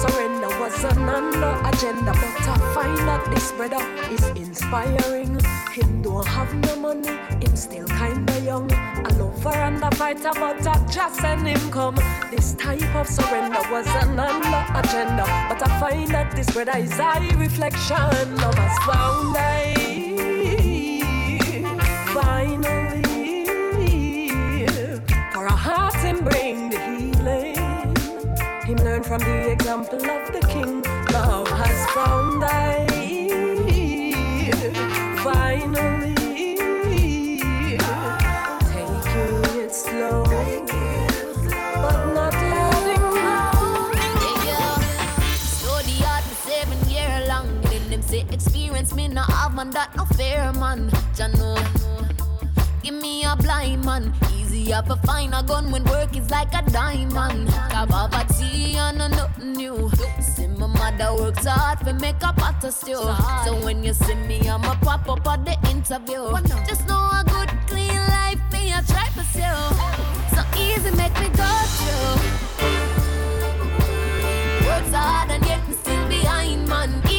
surrender was an under agenda, but I find that this brother is inspiring. Him don't have no money, him still kinda young. I lover and a fighter, but I just send him come. This type of surrender was an under agenda, but I find that this brother is a reflection of us found I finally from the example of the king. Love has found I finally taking it slow, but not letting. Study hard for seven year long. Them say experience me have man that no fair man. Jah know. Give me a blind man. Easy up a find a gun when work is like a diamond. Poverty and no nothing new. See my mother works hard for make a pot of stew. So when you see me, I'ma pop up at the interview. Oh, Just know a good clean life me I try for. So easy make me go through. Works hard and yet still behind man.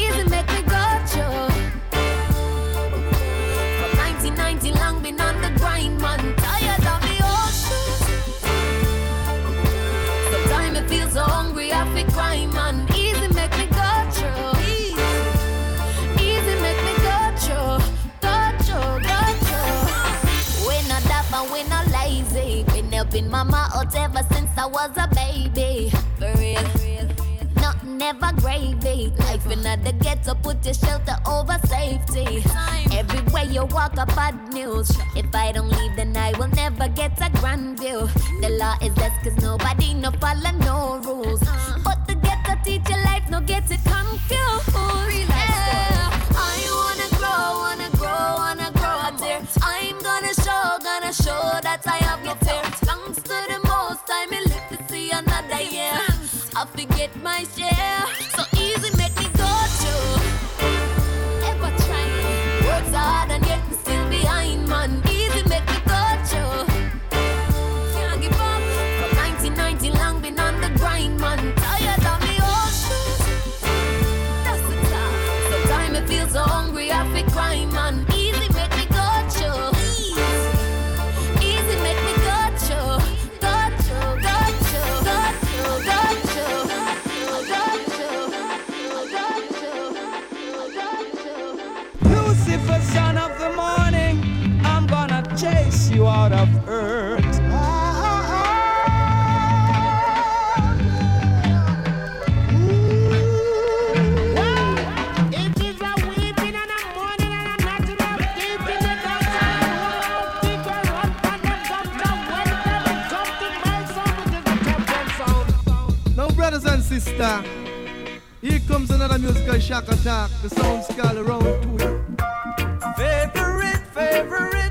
I was a baby. For real. Nothing ever gravy. Life in the ghetto, put your shelter over safety. Everywhere you walk, a bad news. If I don't leave, then I will never get a grand view. The law is less, cause nobody no follow no rules. Uh-huh. But the ghetto teach your life, no get it another musical shock attack. The sound's called around to it. Favorite, favorite.